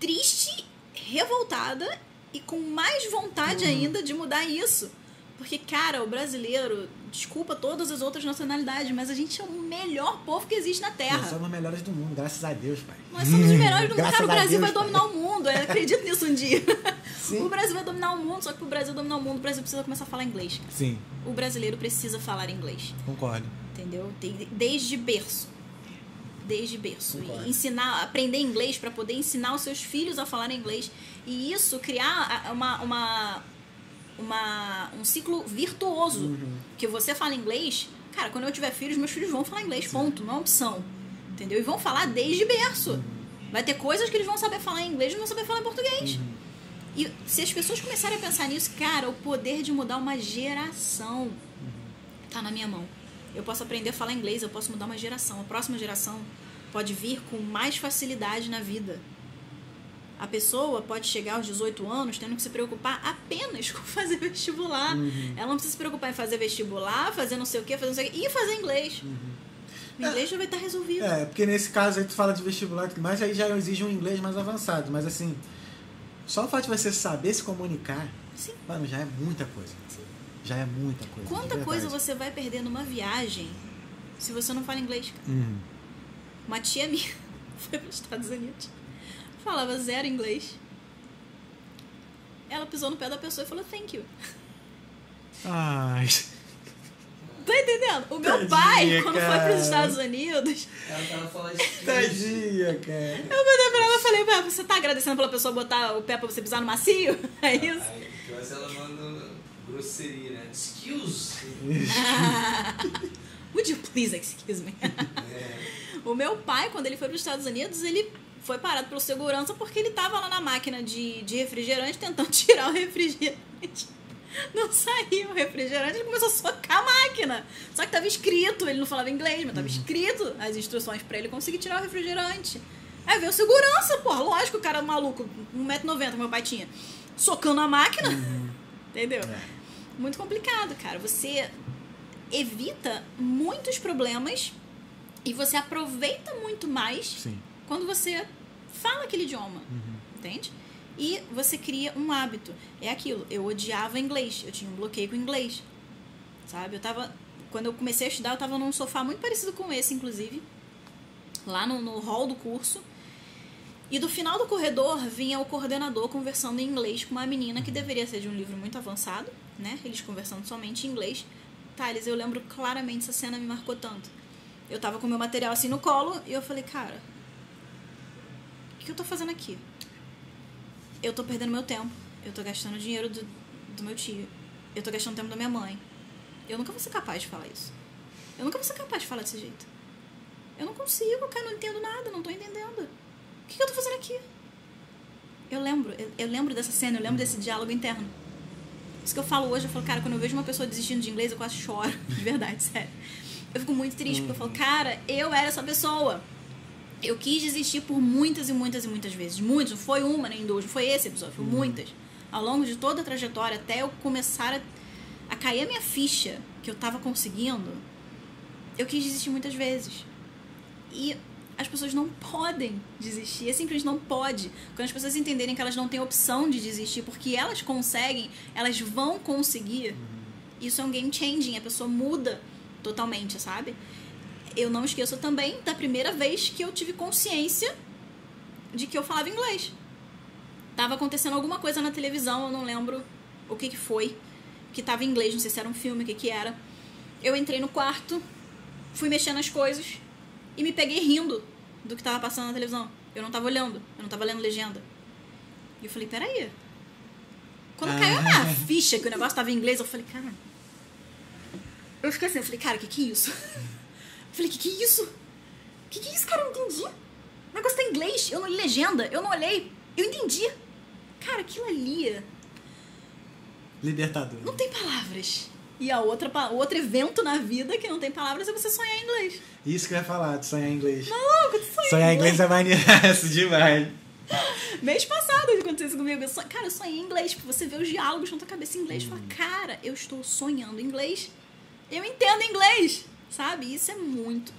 Triste, revoltada e com mais vontade Uhum. ainda de mudar isso. Porque, cara, o brasileiro, desculpa todas as outras nacionalidades, mas a gente é o melhor povo que existe na Terra. Nós somos os melhores do mundo, graças a Deus, pai. Nós somos os melhores do mundo. Graças Cara, o Brasil Deus, vai pai. dominar o mundo. Eu acredito nisso um dia. Sim. O Brasil vai dominar o mundo, só que pro Brasil dominar o mundo, o Brasil precisa começar a falar inglês. Sim, O brasileiro precisa falar inglês. concordo. Entendeu? Desde berço. Desde berço. Concordo. E ensinar, aprender inglês para poder ensinar os seus filhos a falar inglês. E isso criar a- uma, uma, uma, um ciclo virtuoso. Uhum. Que você fala inglês, cara, quando eu tiver filhos, meus filhos vão falar inglês, ponto. Não é opção. Entendeu? E vão falar desde berço. Uhum. Vai ter coisas que eles vão saber falar em inglês e não vão saber falar em português. Uhum. E se as pessoas começarem a pensar nisso, cara, o poder de mudar uma geração Uhum. tá na minha mão. Eu posso aprender a falar inglês, eu posso mudar uma geração. A próxima geração pode vir com mais facilidade na vida. A pessoa pode chegar aos 18 anos tendo que se preocupar apenas com fazer vestibular. Uhum. Ela não precisa se preocupar em fazer vestibular, fazer não sei o que, fazer não sei o que, e fazer inglês. O inglês já vai estar resolvido. Uhum. É, porque nesse caso aí tu fala de vestibular e tudo mais, aí já exige um inglês mais avançado. Mas assim, só o fato de você saber se comunicar, Sim. mano, já é muita coisa. Já é muita coisa. Quanta coisa você vai perder numa viagem se você não fala inglês, cara? Uhum. Uma tia minha foi para os Estados Unidos, falava zero inglês. Ela pisou no pé da pessoa e falou thank you. Ai. Tá entendendo? O meu Tadinha, pai, quando foi para cara. os Estados Unidos, Ela tava falando isso. Tadinha, cara. eu mandei pra ela e falei, "Ué, você tá agradecendo pela pessoa botar o pé pra você pisar no macio? É isso? Depois ela manda no grosseria, né? Excuse! Would you please excuse me? É. O meu pai, quando ele foi para os Estados Unidos, ele foi parado pelo segurança porque ele tava lá na máquina de, de refrigerante tentando tirar o refrigerante. Não saía o refrigerante, ele começou a socar a máquina. Só que tava escrito, ele não falava inglês, mas tava escrito as instruções para ele conseguir tirar o refrigerante. Aí veio o segurança, porra, lógico, o cara maluco, 1,90m meu pai tinha, socando a máquina. Entendeu? É. Muito complicado, cara. Você evita muitos problemas e você aproveita muito mais Sim. quando você fala aquele idioma, entende? E você cria um hábito. É aquilo, eu odiava inglês, eu tinha um bloqueio com inglês, sabe? Eu tava, quando eu comecei a estudar, eu tava num sofá muito parecido com esse, inclusive, lá no, no hall do curso. E do final do corredor vinha o coordenador conversando em inglês com uma menina que deveria ser de um livro muito avançado, né? Eles conversando somente em inglês. Thales, eu lembro claramente, essa cena me marcou tanto. Eu tava com meu material assim no colo e eu falei, cara, o que eu tô fazendo aqui? Eu tô perdendo meu tempo. Eu tô gastando dinheiro do, do meu tio. Eu tô gastando tempo da minha mãe. Eu nunca vou ser capaz de falar isso. Eu nunca vou ser capaz de falar desse jeito. Eu não consigo, cara, não entendo nada, não tô entendendo. O que, eu tô fazendo aqui? Eu lembro, eu, eu lembro dessa cena, eu lembro desse diálogo interno. Isso que eu falo hoje, eu falo, cara, quando eu vejo uma pessoa desistindo de inglês, eu quase choro. De verdade, sério. Eu fico muito triste, porque eu falo, cara, eu era essa pessoa. Eu quis desistir por muitas e muitas e muitas vezes. Muitas, não foi uma nem duas, não foi esse episódio, foi muitas. Ao longo de toda a trajetória, até eu começar a, a cair a minha ficha que eu tava conseguindo, eu quis desistir muitas vezes. E as pessoas não podem desistir. É simplesmente não pode. Quando as pessoas entenderem que elas não têm opção de desistir, porque elas conseguem, elas vão conseguir. Isso é um game changing. A pessoa muda totalmente, sabe? Eu não esqueço também da primeira vez que eu tive consciência de que eu falava inglês. Tava acontecendo alguma coisa na televisão, eu não lembro o que que foi, que tava em inglês, não sei se era um filme, o que que era. Eu entrei no quarto, fui mexer nas coisas e me peguei rindo do que tava passando na televisão. Eu não tava olhando, eu não tava lendo legenda. E eu falei, peraí. Quando Ah. caiu a minha ficha que o negócio tava em inglês, eu falei, cara. Eu fiquei assim, eu falei, cara, o que que é isso? Eu falei, que que é isso? O que que é isso, cara? Eu não entendi. O negócio tá em inglês, eu não li legenda, eu não olhei, eu entendi. Cara, aquilo ali Libertador. não tem palavras. E a outra, outro evento na vida que não tem palavras é você sonhar em inglês. Isso que eu ia falar, de sonhar em inglês. Maluco, tu sonha Sonhar em em inglês é maneiro demais. Mês passado aconteceu isso comigo. Eu son... Cara, eu sonhei em inglês. Porque você vê os diálogos na tua cabeça em inglês. e Fala, cara, eu estou sonhando em inglês. Eu entendo inglês. Sabe? Isso é muito.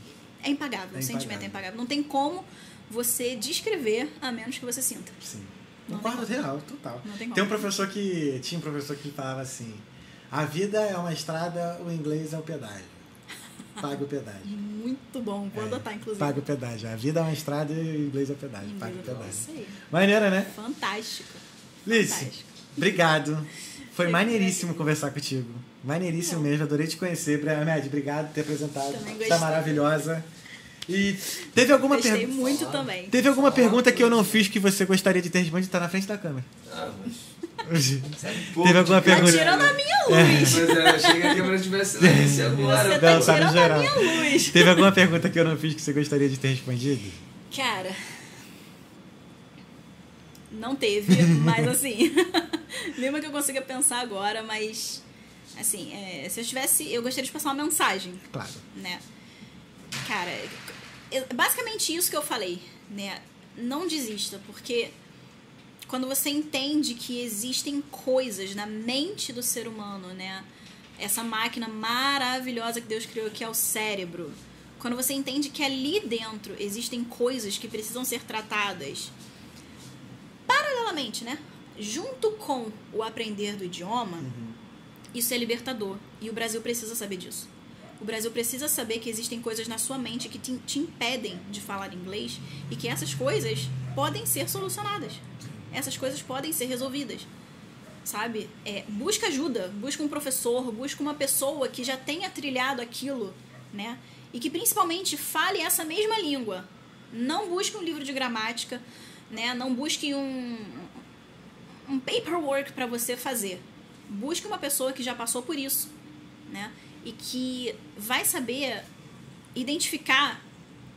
É impagável. É o sentimento é impagável. impagável. Não tem como você descrever a menos que você sinta. Sim. Não Concordo tem real, total. Não tem. Tem um professor que. Tinha um professor que falava assim: a vida é uma estrada, o inglês é o pedágio. Paga o pedágio. Muito bom. Vou É, adotar, inclusive. Paga o pedágio. A vida é uma estrada e o inglês é o pedágio. Paga o Inglês, pedágio. Isso aí. Maneira, né? Fantástico. Fantástico. obrigado. Foi Eu maneiríssimo conversar contigo. Maneiríssimo Bom. mesmo, adorei te conhecer. Ahmed, obrigado por ter apresentado. Também Tá maravilhosa. E teve alguma Gostei pergunta. muito também. Teve alguma pergunta que eu não fiz que você gostaria de ter respondido? Tá na frente da câmera. Ah, mas. Teve alguma Tá pergunta? tirando a minha luz. Pois é, achei que a câmera tivesse silêncio agora. Você tá Não, tá a geral. minha luz. Teve alguma pergunta que eu não fiz que você gostaria de ter respondido? Cara. Não teve, mas assim. Nenhuma que eu consiga pensar agora, mas. Assim, é, se eu tivesse. Eu gostaria de passar uma mensagem, Claro. né? Cara, é basicamente isso que eu falei, né? Não desista, porque quando você entende que existem coisas na mente do ser humano, né? Essa máquina maravilhosa que Deus criou, que é o cérebro. Quando você entende que ali dentro existem coisas que precisam ser tratadas paralelamente, né? Junto com o aprender do idioma, isso é libertador. E o Brasil precisa saber disso. O Brasil precisa saber que existem coisas na sua mente que te, te impedem de falar inglês e que essas coisas podem ser solucionadas. Essas coisas podem ser resolvidas. Sabe? É, busca ajuda, busca um professor, busca uma pessoa que já tenha trilhado aquilo, né? E que principalmente fale essa mesma língua. Não busque um livro de gramática, né? Não busque um, um paperwork para você fazer. Busque uma pessoa que já passou por isso, né? E que vai saber identificar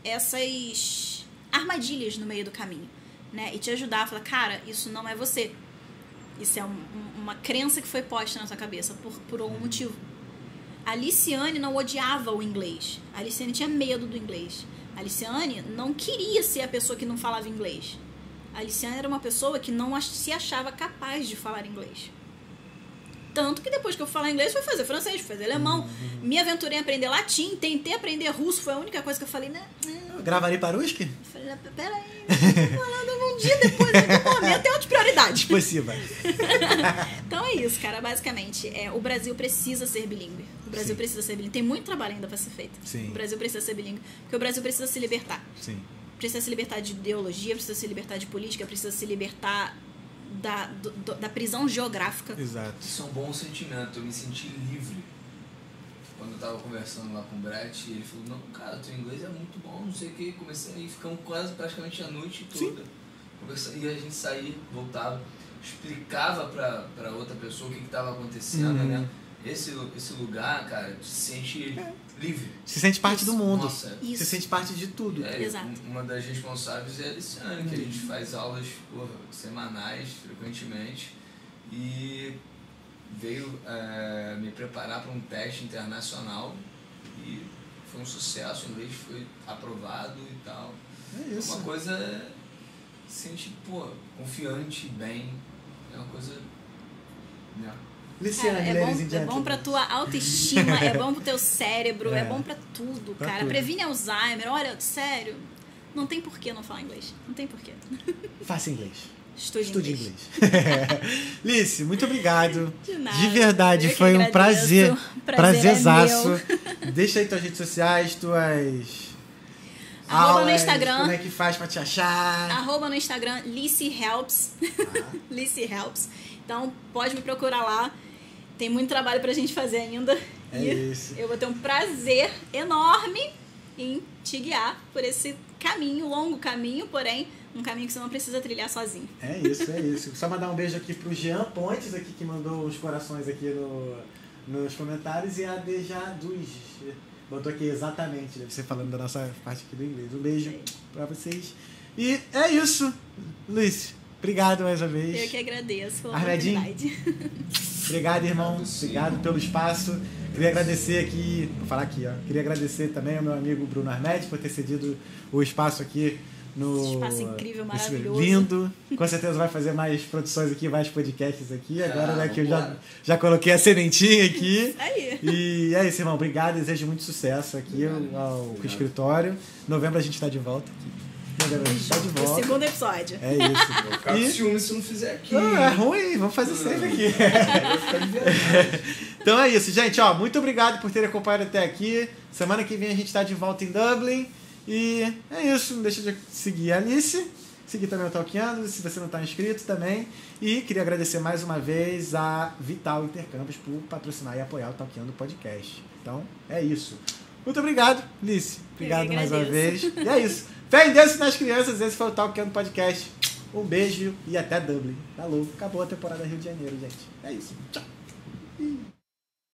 essas armadilhas no meio do caminho, né? E te ajudar a falar, cara, isso não é você. Isso é um, um, uma crença que foi posta na sua cabeça por, por algum motivo. A Liciane não odiava o inglês. A Liciane tinha medo do inglês. A Liciane não queria ser a pessoa que não falava inglês. A Liciane era uma pessoa que não se achava capaz de falar inglês. Tanto que depois que eu falar inglês, fui fazer francês, fui fazer alemão. Uhum. Me aventurei em aprender latim, tentei aprender russo, foi a única coisa que eu falei, né? Gravaria Paruski? Falei, peraí, um dia depois, em algum momento, tem outras prioridades. Possível. então é isso, cara, basicamente. É, o Brasil precisa ser bilíngue. O Brasil Sim. precisa ser bilíngue. Tem muito trabalho ainda para ser feito. Sim. O Brasil precisa ser bilíngue. Porque o Brasil precisa se libertar. Sim. Precisa se libertar de ideologia, precisa se libertar de política, precisa se libertar da, do, da prisão geográfica. Exato. Isso é um bom sentimento. Eu me senti livre quando eu tava conversando lá com o Brett, ele falou, não, cara, teu inglês é muito bom, não sei o que. Comecei aí, ficamos quase praticamente a noite toda. Conversando, e a gente saía, voltava, explicava pra, pra outra pessoa o que, que tava acontecendo, uhum. né? Esse, esse lugar, cara, se sente é. livre. Se sente parte Isso. do mundo. Nossa. Isso. Se sente parte de tudo. É, Exato. Uma das responsáveis é a Aliciane, que a gente faz aulas porra, semanais, frequentemente. E veio é, me preparar para um teste internacional e foi um sucesso, o inglês foi aprovado e tal. É isso. Uma coisa sente, pô, confiante, bem, é uma coisa. Né? Cara, é, bom, é bom pra tua autoestima, é bom pro teu cérebro, é, é bom pra tudo, pra cara. Tudo. Previne Alzheimer. Olha, sério, não tem porquê não falar inglês. Não tem porquê. Faça inglês. Estude, Estude inglês. inglês. Lice, muito obrigado. De nada. De verdade, Eu foi um prazer. prazer Prazerzaço. É Deixa aí tuas redes sociais, tuas. Arroba no Instagram. Como é que faz pra te achar? Arroba no Instagram, Lice Helps. Ah. Lice Helps. Então, pode me procurar lá. Tem muito trabalho pra gente fazer ainda. É e isso. eu vou ter um prazer enorme em te guiar por esse caminho, longo caminho, porém um caminho que você não precisa trilhar sozinho. É isso, é isso. Só mandar um beijo aqui pro Jean Pontes, aqui, que mandou os corações aqui no, nos comentários, e a Dejaduz botou aqui exatamente, deve ser falando da nossa parte aqui do inglês. Um beijo para vocês. E é isso, Luiz. Obrigado mais uma vez. Eu que agradeço pela oportunidade. Obrigado, irmão. Obrigado pelo espaço. Queria agradecer aqui, vou falar aqui, ó. Queria agradecer também ao meu amigo Bruno Armed por ter cedido o espaço aqui no. Esse espaço incrível, maravilhoso. Lindo. Com certeza vai fazer mais produções aqui, mais podcasts aqui. Agora, né, que eu já, já coloquei a sementinha aqui. Isso aí. E é isso, irmão. Obrigado. Desejo muito sucesso aqui Obrigado. ao, Obrigado. escritório. Novembro a gente está de volta aqui. Novembro a gente está de O volta. segundo episódio. É isso. Vou ficar E- com ciúme se não fizer aqui. Não, é ruim, vamos fazer sempre aqui. Verdade. Então é isso, gente. Ó, muito obrigado por terem acompanhado até aqui. Semana que vem a gente está de volta em Dublin. E é isso. Não deixa de seguir a Alice. Seguir também o Talkando, se você não está inscrito também. E queria agradecer mais uma vez a Vital Intercampus por patrocinar e apoiar o Talkando Podcast. Então, é isso. Muito obrigado, Alice. Obrigado mais uma vez. E é isso. Fé em Deus e nas crianças. Esse foi o Talkando Podcast. Um beijo e até Dublin. Falou. Acabou a temporada Rio de Janeiro, gente. É isso. Tchau.